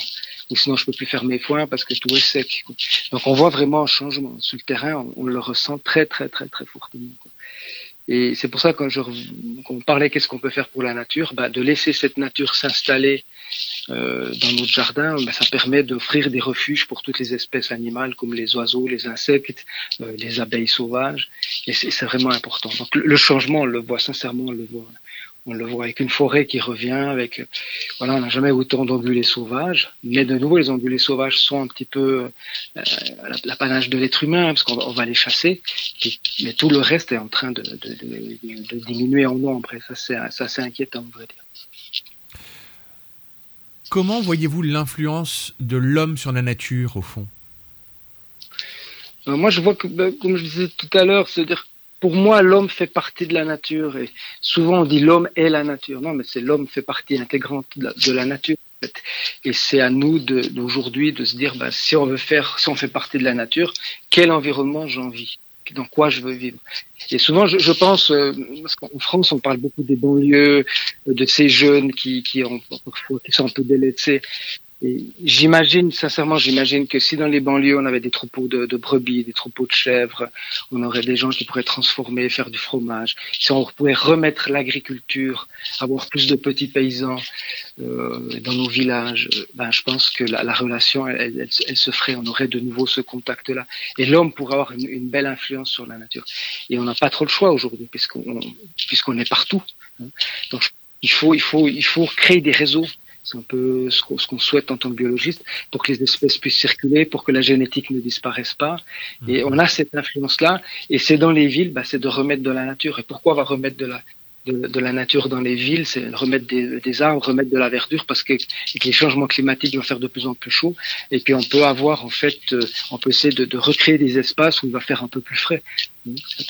ou sinon je peux plus faire mes foins parce que tout est sec. Donc on voit vraiment un changement. Sur le terrain, on, le ressent très très très très fortement. Et c'est pour ça quand, je, on parlait qu'est-ce qu'on peut faire pour la nature, bah, de laisser cette nature s'installer euh, dans notre jardin, bah, ça permet d'offrir des refuges pour toutes les espèces animales comme les oiseaux, les insectes, euh, les abeilles sauvages. Et c'est vraiment important. Donc le, changement, on le voit sincèrement, on le voit on le voit avec une forêt qui revient, avec voilà, on n'a jamais autant d'ongulés sauvages, mais de nouveau les ongulés sauvages sont un petit peu euh, l'apanage de l'être humain parce qu'on va les chasser, mais tout le reste est en train de, diminuer en nombre et ça c'est c'est inquiétant on va dire. Comment voyez-vous l'influence de l'homme sur la nature, au fond? Euh, Moi, je vois que, ben, comme je disais tout à l'heure, c'est-à-dire pour moi, l'homme fait partie de la nature. Et souvent, on dit l'homme est la nature. Non, mais c'est l'homme fait partie intégrante de la, nature. Et c'est à nous d'aujourd'hui de, se dire, bah, si on veut faire, si on fait partie de la nature, quel environnement j'ai envie dans quoi je veux vivre. Et souvent, je, pense, euh, parce qu'en France, on parle beaucoup des banlieues, de ces jeunes qui, qui sont un peu délaissés. J'imagine, sincèrement, j'imagine que si dans les banlieues on avait des troupeaux de, brebis, des troupeaux de chèvres, on aurait des gens qui pourraient transformer, faire du fromage. Si on pourrait remettre l'agriculture, avoir plus de petits paysans euh, dans nos villages, ben, je pense que la, la relation, elle, elle, se ferait. On aurait de nouveau ce contact-là. Et l'homme pourrait avoir une, une, belle influence sur la nature. Et on n'a pas trop le choix aujourd'hui, puisqu'on puisqu'on est partout. Hein. Donc il faut, il faut, il faut créer des réseaux c'est un peu ce qu'on souhaite en tant que biologiste pour que les espèces puissent circuler, pour que la génétique ne disparaisse pas. Et mhm. on a cette influence-là. Et c'est dans les villes, bah, c'est de remettre de la nature. Et pourquoi on va remettre de la, de, la nature dans les villes, c'est remettre des, arbres, remettre de la verdure, parce que, les changements climatiques vont faire de plus en plus chaud, et puis on peut avoir en fait, euh, on peut essayer de, recréer des espaces où il va faire un peu plus frais.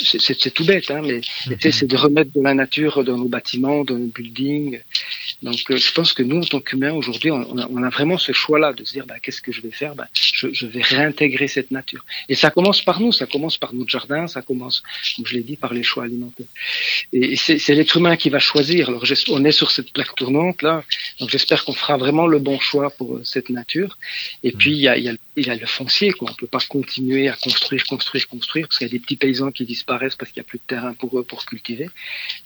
C'est tout bête, hein, mais c'est de remettre de la nature dans nos bâtiments, dans nos buildings. Donc euh, je pense que nous, en tant qu'humains, aujourd'hui, on, on, a vraiment ce choix-là de se dire, bah, qu'est-ce que je vais faire? Bah, je, je, vais réintégrer cette nature. Et ça commence par nous, ça commence par notre jardin, ça commence, comme je l'ai dit, par les choix alimentaires. Et c'est l'être humain qui va choisir. Alors on est sur cette plaque tournante là, donc j'espère qu'on fera vraiment le bon choix pour euh, cette nature. Et puis il y a, y a, il y a le foncier, quoi. On peut pas continuer à construire, construire, construire, parce qu'il y a des petits paysans qui disparaissent parce qu'il y a plus de terrain pour eux pour cultiver.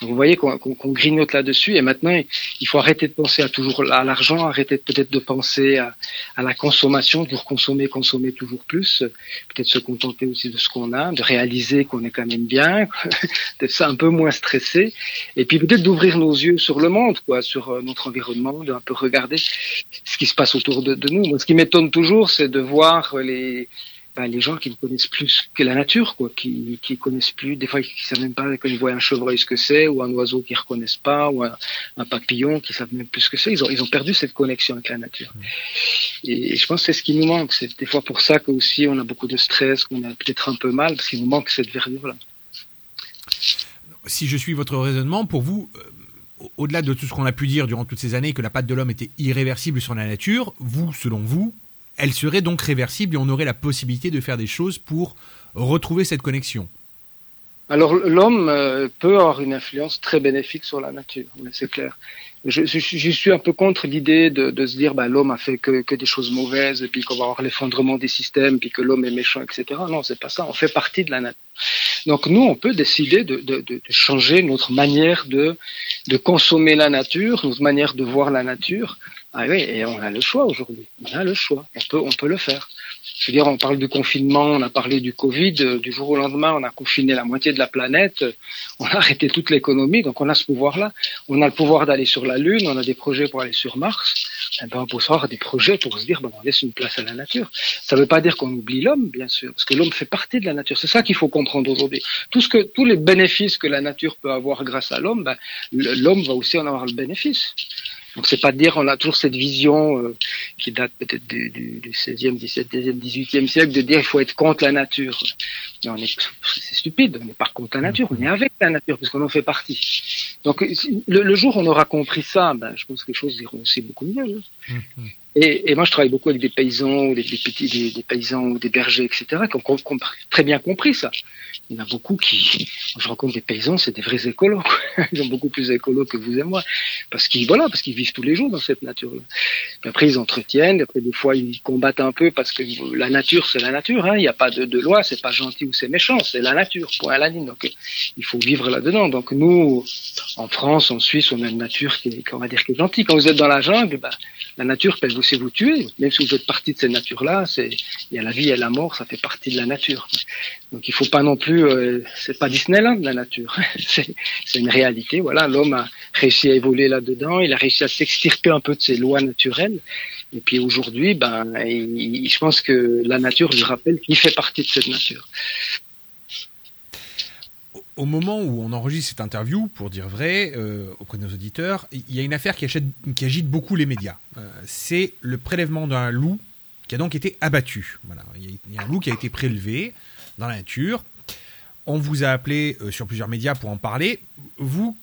Donc vous voyez qu'on grignote là-dessus. Et maintenant, il faut arrêter de penser à toujours à l'argent, arrêter peut-être de penser à, à, la consommation, pour consommer, consommer toujours plus, peut-être se contenter aussi de ce qu'on a, de réaliser qu'on est quand même bien, d'être un peu moins stressé, et puis peut-être d'ouvrir nos yeux sur le monde, quoi, sur euh, notre environnement, d'un peu regarder ce qui se passe autour de, nous. Ce qui m'étonne toujours, c'est de voir les ben, les gens qui ne connaissent plus que la nature, quoi, qui, qui connaissent plus, des fois qui savent même pas quand ils voient un chevreuil ce que c'est, ou un oiseau qu'ils reconnaissent pas, ou un, papillon qui savent même plus ce que c'est. Ils ont, ils ont perdu cette connexion avec la nature. Et, je pense que c'est ce qui nous manque. C'est des fois pour ça que aussi on a beaucoup de stress, qu'on a peut-être un peu mal, parce qu'il nous manque cette verdure-là. Si je suis votre raisonnement, pour vous, euh, au-delà de tout ce qu'on a pu dire durant toutes ces années, que la patte de l'homme était irréversible sur la nature, vous, selon vous, elle serait donc réversible et on aurait la possibilité de faire des choses pour retrouver cette connexion. Alors l'homme euh, peut avoir une influence très bénéfique sur la nature, c'est clair. Je, suis un peu contre l'idée de, se dire bah, l'homme a fait que, des choses mauvaises et puis qu'on va avoir l'effondrement des systèmes puis que l'homme est méchant, etc. Non, c'est pas ça. On fait partie de la nature. Donc nous, on peut décider de, changer notre manière de consommer la nature, notre manière de voir la nature. Ah oui, et on a le choix aujourd'hui. On a le choix. On peut, on peut le faire. Je veux dire, on parle du confinement, on a parlé du Covid. Du jour au lendemain, on a confiné la moitié de la planète. On a arrêté toute l'économie. Donc on a ce pouvoir-là. On a le pouvoir d'aller sur la Lune. On a des projets pour aller sur Mars. Eh ben, on peut avoir des projets pour se dire, ben, on laisse une place à la nature. Ça ne veut pas dire qu'on oublie l'homme, bien sûr, parce que l'homme fait partie de la nature. C'est ça qu'il faut comprendre aujourd'hui. Tout ce que, tous les bénéfices que la nature peut avoir grâce à l'homme, ben, l'homme va aussi en avoir le bénéfice. Donc c'est pas de dire on a toujours cette vision euh, qui date peut-être du, du, du 16e, 17e, 18e siècle de dire il faut être contre la nature. C'est stupide, on n'est pas contre la nature, on est avec la nature puisqu'on en fait partie. Donc le, jour où on aura compris ça, ben, je pense que les choses iront aussi beaucoup mieux. Hein. Et, moi, je travaille beaucoup avec des paysans, ou des, petits, des, paysans ou des bergers, etc., qui ont, très bien compris ça. Il y en a beaucoup qui, je rencontre des paysans, c'est des vrais écolos. Ils sont beaucoup plus écolos que vous et moi, parce qu'ils, voilà, parce qu'ils vivent tous les jours dans cette nature-là. Après, ils entretiennent. Après, des fois, ils combattent un peu parce que la nature, c'est la nature. Hein. Il n'y a pas de, de loi, c'est pas gentil ou c'est méchant, c'est la nature. Point à la ligne. Donc, il faut vivre là-dedans. Donc, nous, en France, en Suisse, on a une nature qui est, on va dire, qui est gentille. Quand vous êtes dans la jungle, bah, la nature peut vous, vous tuer. Même si vous êtes partie de cette nature-là, c'est, il y a la vie et la mort, ça fait partie de la nature. Donc il faut pas non plus, euh, c'est pas Disneyland la nature, c'est, une réalité. Voilà, l'homme a réussi à évoluer là-dedans, il a réussi à s'extirper un peu de ses lois naturelles. Et puis aujourd'hui, ben, je pense que la nature, je rappelle, qu'il fait partie de cette nature. Au moment où on enregistre cette interview, pour dire vrai, euh, auprès de nos auditeurs, il y a une affaire qui, agite beaucoup les médias. Euh, c'est le prélèvement d'un loup qui a donc été abattu. Voilà. Il y, a un loup qui a été prélevé dans la nature. On vous a appelé euh, sur plusieurs médias pour en parler. Vous,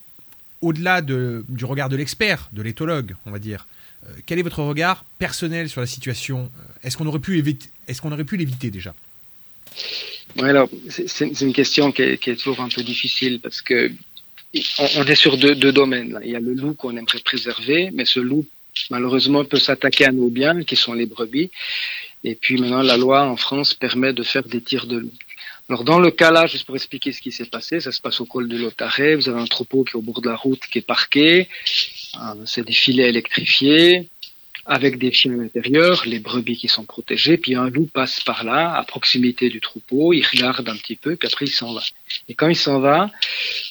au-delà du regard de l'expert, de l'éthologue, on va dire, quel est votre regard personnel sur la situation? Est-ce qu'on aurait pu est-ce qu'on aurait pu l'éviter déjà? Alors, c'est une question qui est, toujours un peu difficile parce que on, est sur deux, domaines. Il y a le loup qu'on aimerait préserver, mais ce loup, malheureusement, peut s'attaquer à nos biens, qui sont les brebis. Et puis maintenant, la loi en France permet de faire des tirs de loup. Alors dans le cas là, juste pour expliquer ce qui s'est passé, ça se passe au col de l'Otaré. Vous avez un troupeau qui est au bord de la route, qui est parqué. Euh, c'est des filets électrifiés avec des chiens à l'intérieur, les brebis qui sont protégées, puis un loup passe par là, à proximité du troupeau, il regarde un petit peu, puis après il s'en va. Et quand il s'en va,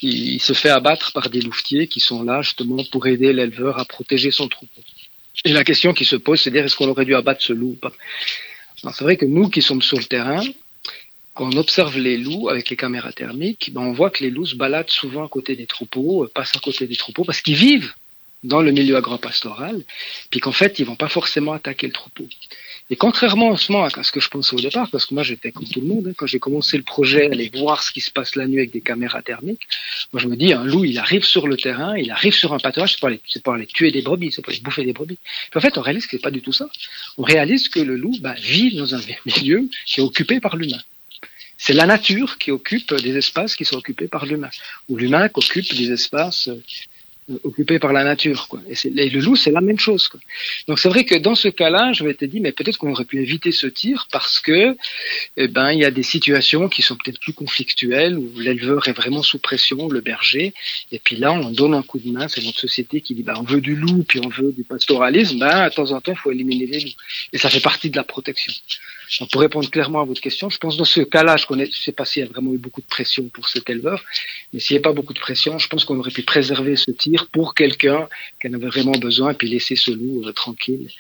il, se fait abattre par des louvetiers qui sont là justement pour aider l'éleveur à protéger son troupeau. Et la question qui se pose, c'est dire est-ce qu'on aurait dû abattre ce loup ou pas? C'est vrai que nous qui sommes sur le terrain, quand on observe les loups avec les caméras thermiques, ben on voit que les loups se baladent souvent à côté des troupeaux, euh, passent à côté des troupeaux, parce qu'ils vivent dans le milieu agro-pastoral, puis qu'en fait, ils vont pas forcément attaquer le troupeau. Et contrairement à ce que je pensais au départ, parce que moi j'étais comme tout le monde, hein, quand j'ai commencé le projet, aller voir ce qui se passe la nuit avec des caméras thermiques, moi je me dis, un loup, il arrive sur le terrain, il arrive sur un pâturage, c'est pas aller, pas aller tuer des brebis, c'est pas aller bouffer des brebis. Puis en fait, on réalise que c'est pas du tout ça. On réalise que le loup bah, vit dans un milieu qui est occupé par l'humain. C'est la nature qui occupe des espaces qui sont occupés par l'humain, ou l'humain qui occupe des espaces occupé par la nature. Quoi. Et, le loup, c'est la même chose. Quoi. Donc c'est vrai que dans ce cas-là, je m'étais dit, mais peut-être qu'on aurait pu éviter ce tir parce que, eh ben, il y a des situations qui sont peut-être plus conflictuelles où l'éleveur est vraiment sous pression, le berger. Et puis là, on donne un coup de main. C'est notre société qui dit, bah, on veut du loup, puis on veut du pastoralisme. Ben, de temps en temps, il faut éliminer les loups. Et ça fait partie de la protection. Donc, pour répondre clairement à votre question, je pense dans ce cas-là, je je sais pas s'il y a vraiment eu beaucoup de pression pour cet éleveur, mais s'il n'y a pas beaucoup de pression, je pense qu'on aurait pu préserver ce tir pour quelqu'un en avait vraiment besoin et puis laisser ce loup euh, tranquille.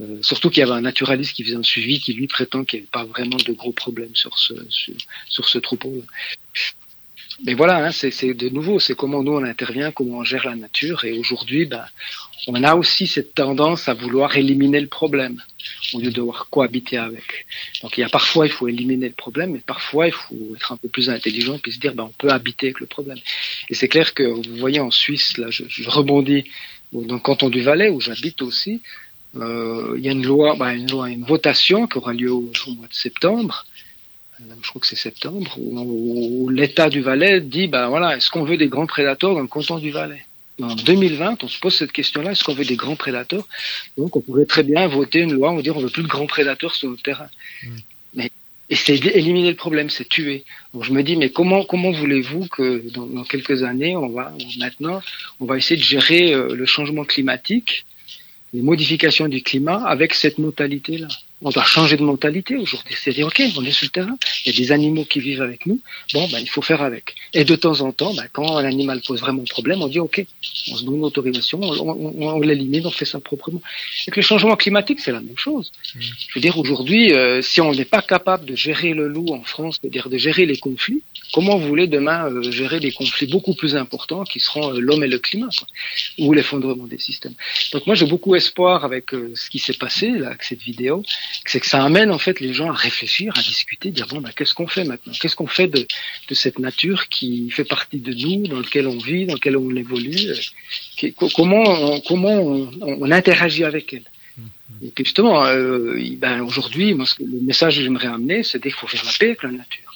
Euh, surtout qu'il y avait un naturaliste qui faisait un suivi qui lui prétend qu'il n'y avait pas vraiment de gros problèmes sur ce, sur, sur ce troupeau. Mais voilà, hein, c'est de nouveau, c'est comment nous on intervient, comment on gère la nature. Et aujourd'hui, ben, on a aussi cette tendance à vouloir éliminer le problème au lieu de devoir cohabiter avec. Donc il y a parfois il faut éliminer le problème, mais parfois il faut être un peu plus intelligent et se dire ben on peut habiter avec le problème. Et c'est clair que vous voyez en Suisse, là je, je rebondis dans le canton du Valais où j'habite aussi, euh, il y a une loi, ben, une loi, une votation qui aura lieu au, mois de septembre. Euh, je crois que c'est septembre, où, l'État du Valais dit ben voilà, est-ce qu'on veut des grands prédateurs dans le canton du Valais? En 2020, on se pose cette question-là, est-ce qu'on veut des grands prédateurs? Donc on pourrait très bien voter une loi, on va dire on veut plus de grands prédateurs sur notre terrain. Mm. Mais et c'est éliminer le problème, c'est tuer. Donc je me dis mais comment comment voulez-vous que dans, quelques années, on va maintenant, on va essayer de gérer euh, le changement climatique, les modifications du climat avec cette mentalité-là? On doit changer de mentalité aujourd'hui. C'est dire, OK, on est sur le terrain, il y a des animaux qui vivent avec nous, bon, ben, il faut faire avec. Et de temps en temps, ben, quand un animal pose vraiment problème, on dit, OK, on se donne une autorisation, on, l'élimine, on fait ça proprement. Et que le changement climatique, c'est la même chose. Mm. Je veux dire, aujourd'hui, euh, si on n'est pas capable de gérer le loup en France, c'est-à-dire de gérer les conflits, comment vous voulez demain euh, gérer des conflits beaucoup plus importants qui seront euh, l'homme et le climat, quoi, ou l'effondrement des systèmes. Donc moi, j'ai beaucoup espoir avec ce qui s'est passé, là, avec cette vidéo, c'est que ça amène en fait les gens à réfléchir, à discuter, dire bon bah qu'est-ce qu'on fait maintenant? Qu'est-ce qu'on fait de, de cette nature qui fait partie de nous, dans lequel on vit, dans lequel on évolue euh, Comment on, comment on, interagit avec elle? Mm-hmm. Et puis justement, euh, ben aujourd'hui, le message que j'aimerais amener, c'est qu'il faut faire la paix avec la nature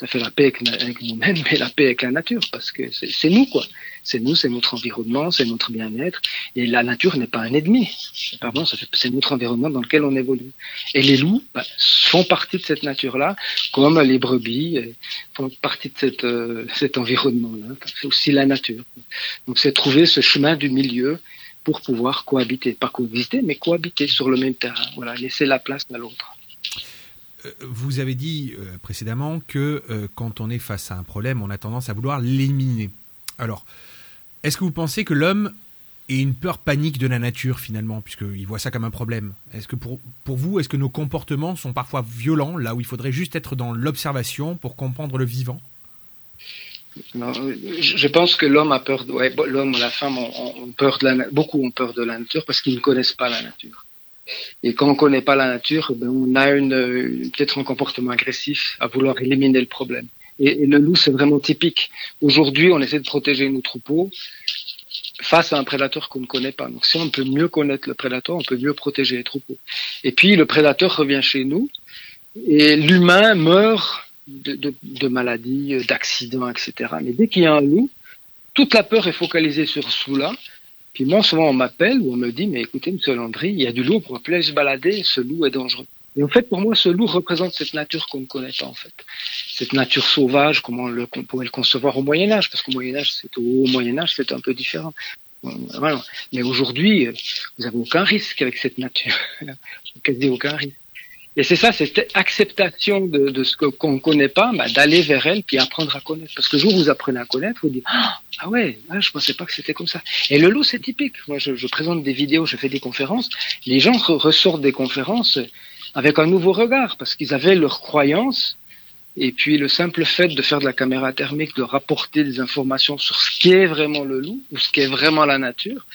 ça fait la paix avec, nous-mêmes, mais la paix avec la nature, parce que c'est nous, quoi. C'est nous, c'est notre environnement, c'est notre bien-être, et la nature n'est pas un ennemi. Pardon, c'est notre environnement dans lequel on évolue. Et les loups bah, font partie de cette nature-là, comme les brebis euh, font partie de cette, euh, cet environnement-là. C'est aussi la nature. Donc c'est trouver ce chemin du milieu pour pouvoir cohabiter, pas coexister, mais cohabiter sur le même terrain. Voilà, laisser la place à l'autre. Euh, vous avez dit précédemment que quand on est face à un problème, on a tendance à vouloir l'éliminer. Alors, est-ce que vous pensez que l'homme ait une peur panique de la nature finalement, puisqu'il voit ça comme un problème? Est-ce que pour, pour vous, est-ce que nos comportements sont parfois violents, là où il faudrait juste être dans l'observation pour comprendre le vivant? Je pense que l'homme a peur, de, ouais, l'homme, la femme ont, peur de la, beaucoup ont peur de la nature parce qu'ils ne connaissent pas la nature. Et quand on ne connaît pas la nature, ben on a une, peut-être un comportement agressif à vouloir éliminer le problème. Et, le loup, c'est vraiment typique. Aujourd'hui, on essaie de protéger nos troupeaux face à un prédateur qu'on ne connaît pas. Donc si on peut mieux connaître le prédateur, on peut mieux protéger les troupeaux. Et puis le prédateur revient chez nous et l'humain meurt de, maladies, d'accidents, etc. Mais dès qu'il y a un loup, toute la peur est focalisée sur ce loup-là. Puis moi, souvent, on m'appelle ou on me dit, mais écoutez, monsieur Landry, il y a du loup, on pourrait se balader, ce loup est dangereux. Et en fait, pour moi, ce loup représente cette nature qu'on ne connaît pas, en fait. Cette nature sauvage, comment le, on pourrait le concevoir au Moyen-Âge, parce qu'au Moyen-Âge, c'est au Moyen-Âge, c'est un peu différent. Voilà. Mais aujourd'hui, vous n'avez aucun risque avec cette nature. Quasi aucun risque. Et c'est ça, cette acceptation de, de ce qu'on ne connaît pas, bah, d'aller vers elle puis apprendre à connaître. Parce que le jour où vous apprenez à connaître, vous dites ah ouais, ah, je pensais pas que c'était comme ça. Et le loup, c'est typique. Moi, je, je, présente des vidéos, je fais des conférences. Les gens ressortent des conférences avec un nouveau regard parce qu'ils avaient leurs croyances. Et puis le simple fait de faire de la caméra thermique, de rapporter des informations sur ce qu'est vraiment le loup ou ce qu'est vraiment la nature,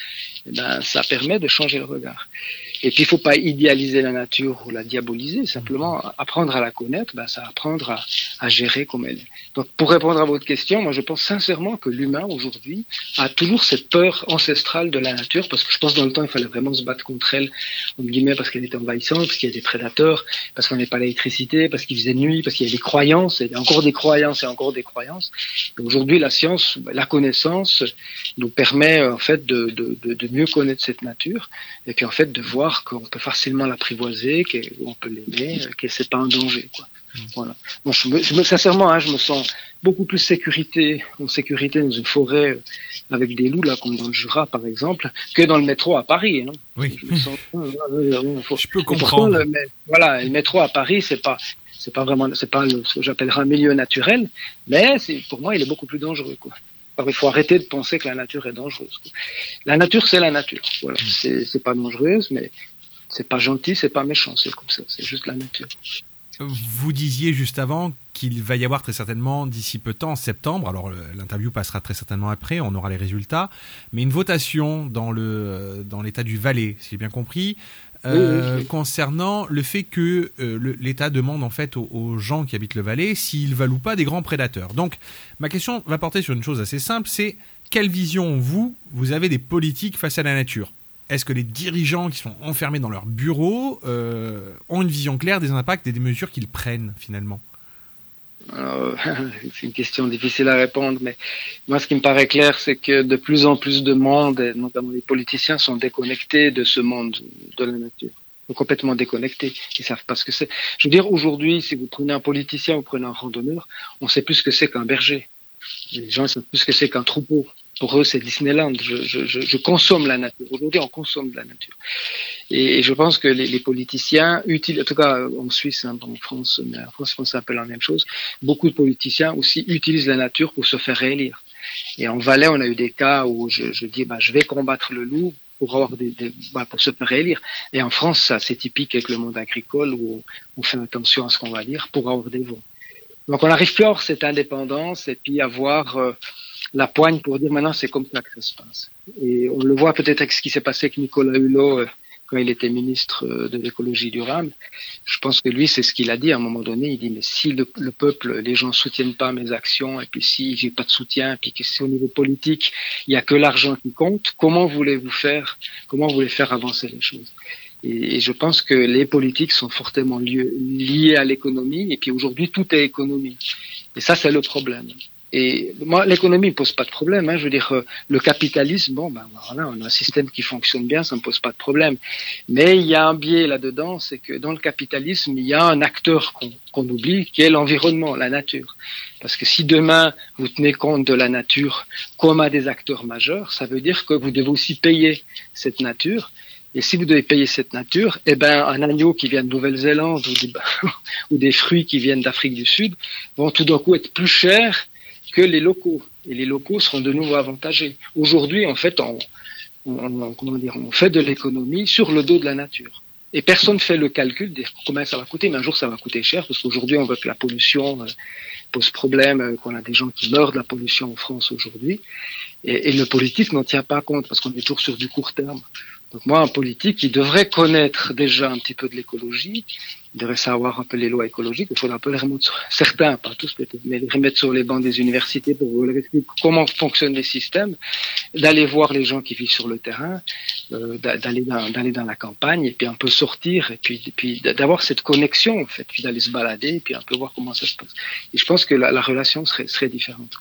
eh ben, ça permet de changer le regard. Et puis, il faut pas idéaliser la nature ou la diaboliser. Simplement, apprendre à la connaître, ben, ça apprendre à, à, gérer comme elle est. Donc, pour répondre à votre question, moi, je pense sincèrement que l'humain, aujourd'hui, a toujours cette peur ancestrale de la nature, parce que je pense dans le temps, il fallait vraiment se battre contre elle, entre guillemets, parce qu'elle était envahissante, parce qu'il y a des prédateurs, parce qu'on n'est pas l'électricité, parce qu'il faisait nuit, parce qu'il y a des croyances, et encore des croyances et encore des croyances. Aujourd'hui, la science, la connaissance nous permet, en fait, de, de, de, de mieux connaître cette nature, et puis, en fait, de voir qu'on peut facilement l'apprivoiser, qu'on peut l'aimer, que c'est pas un danger. Quoi. Mm. Voilà. Moi, je me, je me sincèrement, hein, je me sens beaucoup plus sécurité, en sécurité dans une forêt euh, avec des loups là, comme dans le Jura par exemple, que dans le métro à Paris. Hein. Oui. Je, sens, euh, euh, je peux comprendre. Le, voilà, le métro à Paris, c'est pas, c'est pas vraiment, c'est pas ce que j'appellerais un milieu naturel, mais c'est, pour moi, il est beaucoup plus dangereux. Quoi. Alors, il faut arrêter de penser que la nature est dangereuse. La nature, c'est la nature. Voilà. Mm. C'est pas dangereuse, mais c'est pas gentil, c'est pas méchant, c'est comme ça. C'est juste la nature. Vous disiez juste avant qu'il va y avoir très certainement d'ici peu de temps, en septembre, alors l'interview passera très certainement après, on aura les résultats, mais une votation dans le dans l'état du Valais, si j'ai bien compris, euh, concernant le fait que euh, l'État demande en fait aux, aux, gens qui habitent le Valais s'ils veulent ou pas des grands prédateurs. Donc ma question va porter sur une chose assez simple, c'est quelle vision vous vous avez des politiques face à la nature? Est-ce que les dirigeants qui sont enfermés dans leur bureau euh, ont une vision claire des impacts et des mesures qu'ils prennent finalement? c'est une question difficile à répondre, mais moi, ce qui me paraît clair, c'est que de plus en plus de monde, notamment les politiciens, sont déconnectés de ce monde de la nature. Sont complètement déconnectés. Ils savent pas ce que c'est. Je veux dire, aujourd'hui, si vous prenez un politicien, vous prenez un randonneur, on sait plus ce que c'est qu'un berger. Les gens savent plus ce que c'est qu'un troupeau. Pour eux, c'est Disneyland. Je, je, je, consomme la nature. Aujourd'hui, on consomme de la nature. Et, je pense que les, les, politiciens utilisent, en tout cas en Suisse, hein, en France, mais en France, un peu la même chose. Beaucoup de politiciens aussi utilisent la nature pour se faire réélire. Et en Valais, on a eu des cas où je, je dis, bah, je vais combattre le loup pour avoir des bah, pour se faire réélire. Et en France, ça, c'est typique avec le monde agricole où on fait attention à ce qu'on va dire pour avoir des voix. Donc, on arrive plus à avoir cette indépendance et puis avoir euh, la poigne pour dire maintenant c'est comme ça que ça se passe. Et on le voit peut-être avec ce qui s'est passé avec Nicolas Hulot euh, quand il était ministre euh, de l'écologie durable. Je pense que lui, c'est ce qu'il a dit à un moment donné. Il dit, mais si le, le peuple, les gens soutiennent pas mes actions, et puis si j'ai pas de soutien, et puis que si au niveau politique, il y a que l'argent qui compte, comment voulez-vous faire, comment voulez faire avancer les choses? Et, je pense que les politiques sont fortement liés à l'économie, et puis aujourd'hui, tout est économie. Et ça, c'est le problème. Et moi, l'économie ne pose pas de problème. Hein. Je veux dire, euh, le capitalisme, bon, ben voilà, on a un système qui fonctionne bien, ça ne pose pas de problème. Mais il y a un biais là-dedans, c'est que dans le capitalisme, il y a un acteur qu'on qu oublie, qui est l'environnement, la nature. Parce que si demain vous tenez compte de la nature comme à des acteurs majeurs, ça veut dire que vous devez aussi payer cette nature. Et si vous devez payer cette nature, eh ben, un agneau qui vient de Nouvelle-Zélande ou, ou des fruits qui viennent d'Afrique du Sud vont tout d'un coup être plus chers que les locaux. Et les locaux seront de nouveau avantagés. Aujourd'hui, en fait, on, on, comment dire, on fait de l'économie sur le dos de la nature. Et personne ne fait le calcul de combien ça va coûter, mais un jour ça va coûter cher, parce qu'aujourd'hui on voit que la pollution euh, pose problème, euh, qu'on a des gens qui meurent de la pollution en France aujourd'hui. Et, et, le politique n'en tient pas compte, parce qu'on est toujours sur du court terme. Donc moi, un politique, il devrait connaître déjà un petit peu de l'écologie, il devrait savoir un peu les lois écologiques, il faudrait un peu les remettre sur, certains, pas tous peut-être, mais les remettre sur les bancs des universités pour expliquer comment fonctionnent les systèmes, d'aller voir les gens qui vivent sur le terrain, euh, d'aller dans, dans la campagne, et puis un peu sortir, et puis, puis d'avoir cette connexion, en fait, puis d'aller se balader, et puis un peu voir comment ça se passe. Et je pense que la, la relation serait, serait différente.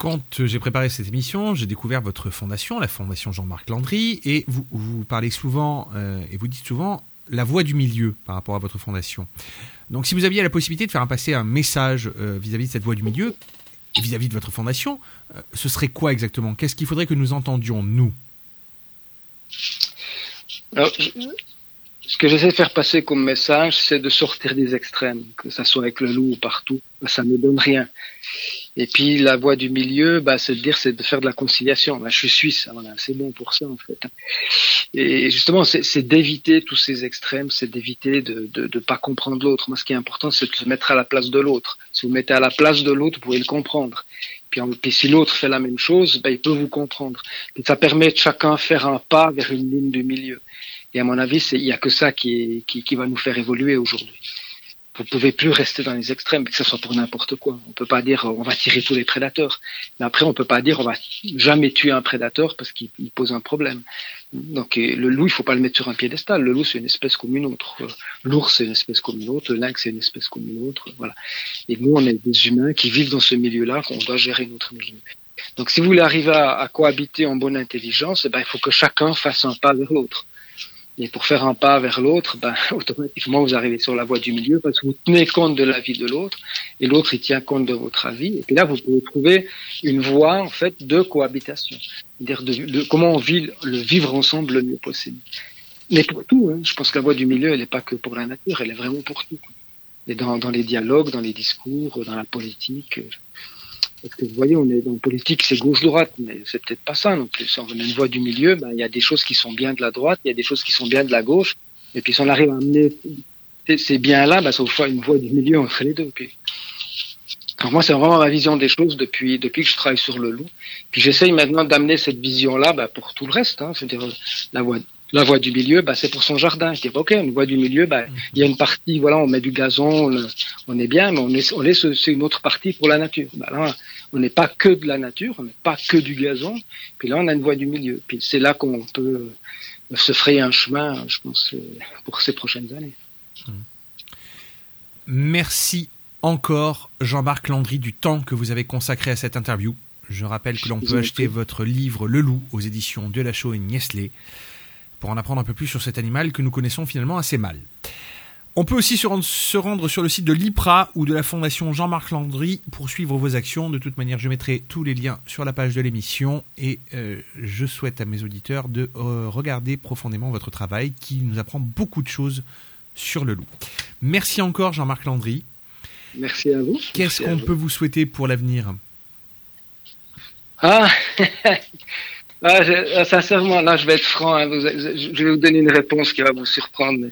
Quand j'ai préparé cette émission, j'ai découvert votre fondation, la fondation Jean-Marc Landry, et vous, parlez souvent, euh, et vous dites souvent, la voix du milieu par rapport à votre fondation. Donc si vous aviez la possibilité de faire passer un message euh, vis-à-vis de cette voix du milieu, vis-à-vis de votre fondation, euh, ce serait quoi exactement? Qu'est-ce qu'il faudrait que nous entendions, nous? Ce que j'essaie de faire passer comme message, c'est de sortir des extrêmes, que ça soit avec le loup ou partout. Ça ne donne rien. Et puis la voie du milieu, bah, c'est de dire, c'est de faire de la conciliation. Bah, je suis suisse, on est assez bon pour ça en fait. Et justement, c'est d'éviter tous ces extrêmes, c'est d'éviter de ne de, de pas comprendre l'autre. Moi, ce qui est important, c'est de se mettre à la place de l'autre. Si vous mettez à la place de l'autre, vous pouvez le comprendre. Puis, puis si l'autre fait la même chose, bah, il peut vous comprendre. Et ça permet de chacun faire un pas vers une ligne du milieu. Et à mon avis, il n'y a que ça qui, qui, qui va nous faire évoluer aujourd'hui. Vous pouvez plus rester dans les extrêmes, que ce soit pour n'importe quoi. On peut pas dire on va tirer tous les prédateurs. Mais après, on peut pas dire on va jamais tuer un prédateur parce qu'il pose un problème. Donc le loup, il faut pas le mettre sur un piédestal. Le loup, c'est une espèce comme une autre. L'ours, c'est une espèce comme une autre. Lynx, c'est une espèce comme une autre. Voilà. Et nous, on est des humains qui vivent dans ce milieu-là, qu'on doit gérer notre milieu. Donc si vous voulez arriver à, à cohabiter en bonne intelligence, eh ben, il faut que chacun fasse un pas vers l'autre. Et pour faire un pas vers l'autre, ben, automatiquement, vous arrivez sur la voie du milieu parce que vous tenez compte de la vie de l'autre et l'autre, tient compte de votre avis. Et puis là, vous pouvez trouver une voie, en fait, de cohabitation. C'est-à-dire de, comment on vit le vivre ensemble le mieux possible. Mais pour tout, hein, je pense que la voie du milieu, elle n'est pas que pour la nature, elle est vraiment pour tout. Et dans, dans les dialogues, dans les discours, dans la politique. Parce que vous voyez, on est dans politique, c'est gauche-droite, mais c'est peut-être pas ça non. Si on a une voie du milieu, ben, il y a des choses qui sont bien de la droite, il y a des choses qui sont bien de la gauche. Et puis si on arrive à amener ces biens-là, ben, ça vous fait une voie du milieu entre les deux. Puis... Alors moi, c'est vraiment ma vision des choses depuis depuis que je travaille sur le loup. Puis j'essaye maintenant d'amener cette vision-là ben, pour tout le reste. Hein, C'est-à-dire la voie la voie du milieu, bah, c'est pour son jardin. Je dis, ok, une voie du milieu, bah, il y a une partie, voilà, on met du gazon, on, on est bien, mais on, est, on laisse c'est une autre partie pour la nature. Bah, là, on n'est pas que de la nature, on n'est pas que du gazon. Puis là, on a une voie du milieu. Puis c'est là qu'on peut se frayer un chemin, je pense, pour ces prochaines années. Merci encore, Jean-Marc Landry, du temps que vous avez consacré à cette interview. Je rappelle que l'on peut acheter votre livre Le Loup aux éditions de la Chaux et Niesley pour en apprendre un peu plus sur cet animal que nous connaissons finalement assez mal. On peut aussi se rendre, se rendre sur le site de l'IPRA ou de la Fondation Jean-Marc Landry pour suivre vos actions. De toute manière, je mettrai tous les liens sur la page de l'émission et euh, je souhaite à mes auditeurs de euh, regarder profondément votre travail qui nous apprend beaucoup de choses sur le loup. Merci encore Jean-Marc Landry. Merci à vous. Qu'est-ce qu'on peut vous souhaiter pour l'avenir? Ah Ah, je, sincèrement, là, je vais être franc. Hein, vous, je vais vous donner une réponse qui va vous surprendre.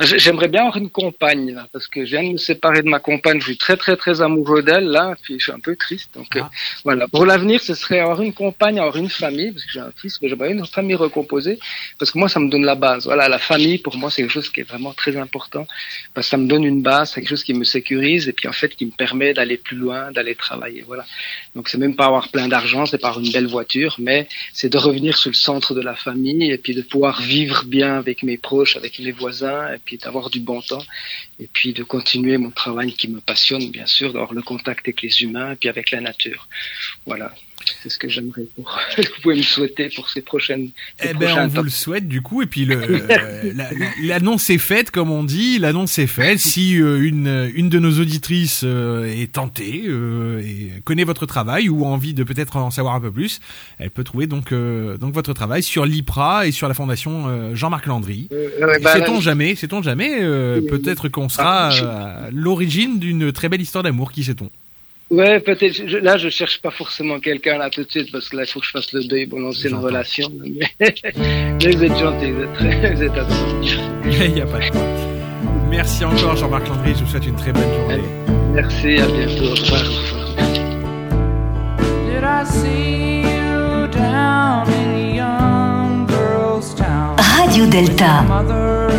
J'aimerais bien avoir une compagne, là, parce que je viens de me séparer de ma compagne. Je suis très, très, très amoureux d'elle, là, puis je suis un peu triste. Donc, ah. euh, voilà. Pour l'avenir, ce serait avoir une compagne, avoir une famille, parce que j'ai un fils, mais j'aimerais une famille recomposée, parce que moi, ça me donne la base. Voilà, la famille, pour moi, c'est quelque chose qui est vraiment très important, parce que ça me donne une base, c'est quelque chose qui me sécurise, et puis, en fait, qui me permet d'aller plus loin, d'aller travailler. Voilà. Donc, c'est même pas avoir plein d'argent, c'est pas avoir une belle voiture, mais c'est de revenir sur le centre de la famille et puis de pouvoir vivre bien avec mes proches, avec mes voisins et puis d'avoir du bon temps et puis de continuer mon travail qui me passionne bien sûr, d'avoir le contact avec les humains et puis avec la nature. Voilà. C'est ce que j'aimerais pour. vous pouvez me souhaiter pour ces prochaines. Ces eh ben, on vous le souhaite du coup. Et puis l'annonce la, est faite, comme on dit. L'annonce est faite. Si euh, une une de nos auditrices euh, est tentée euh, et connaît votre travail ou a envie de peut-être en savoir un peu plus, elle peut trouver donc donc votre travail sur l'IPRA et sur la fondation Jean-Marc Landry. bah, sait-on jamais, sait-on jamais, peut-être qu'on sera à l'origine d'une très belle histoire d'amour. Qui sait-on? Ouais, peut-être. je- Là, je cherche pas forcément quelqu'un là tout de suite parce que là, il faut que je fasse le deuil pour lancer une relation. Mais, mais vous êtes gentil, vous êtes très, vous êtes adorables. Il n'y a pas de quoi. Merci encore Jean-Marc Landry, je vous souhaite une très bonne journée. Merci, à bientôt. Au revoir. Did I see you down in young girl's town? Radio Delta. Mother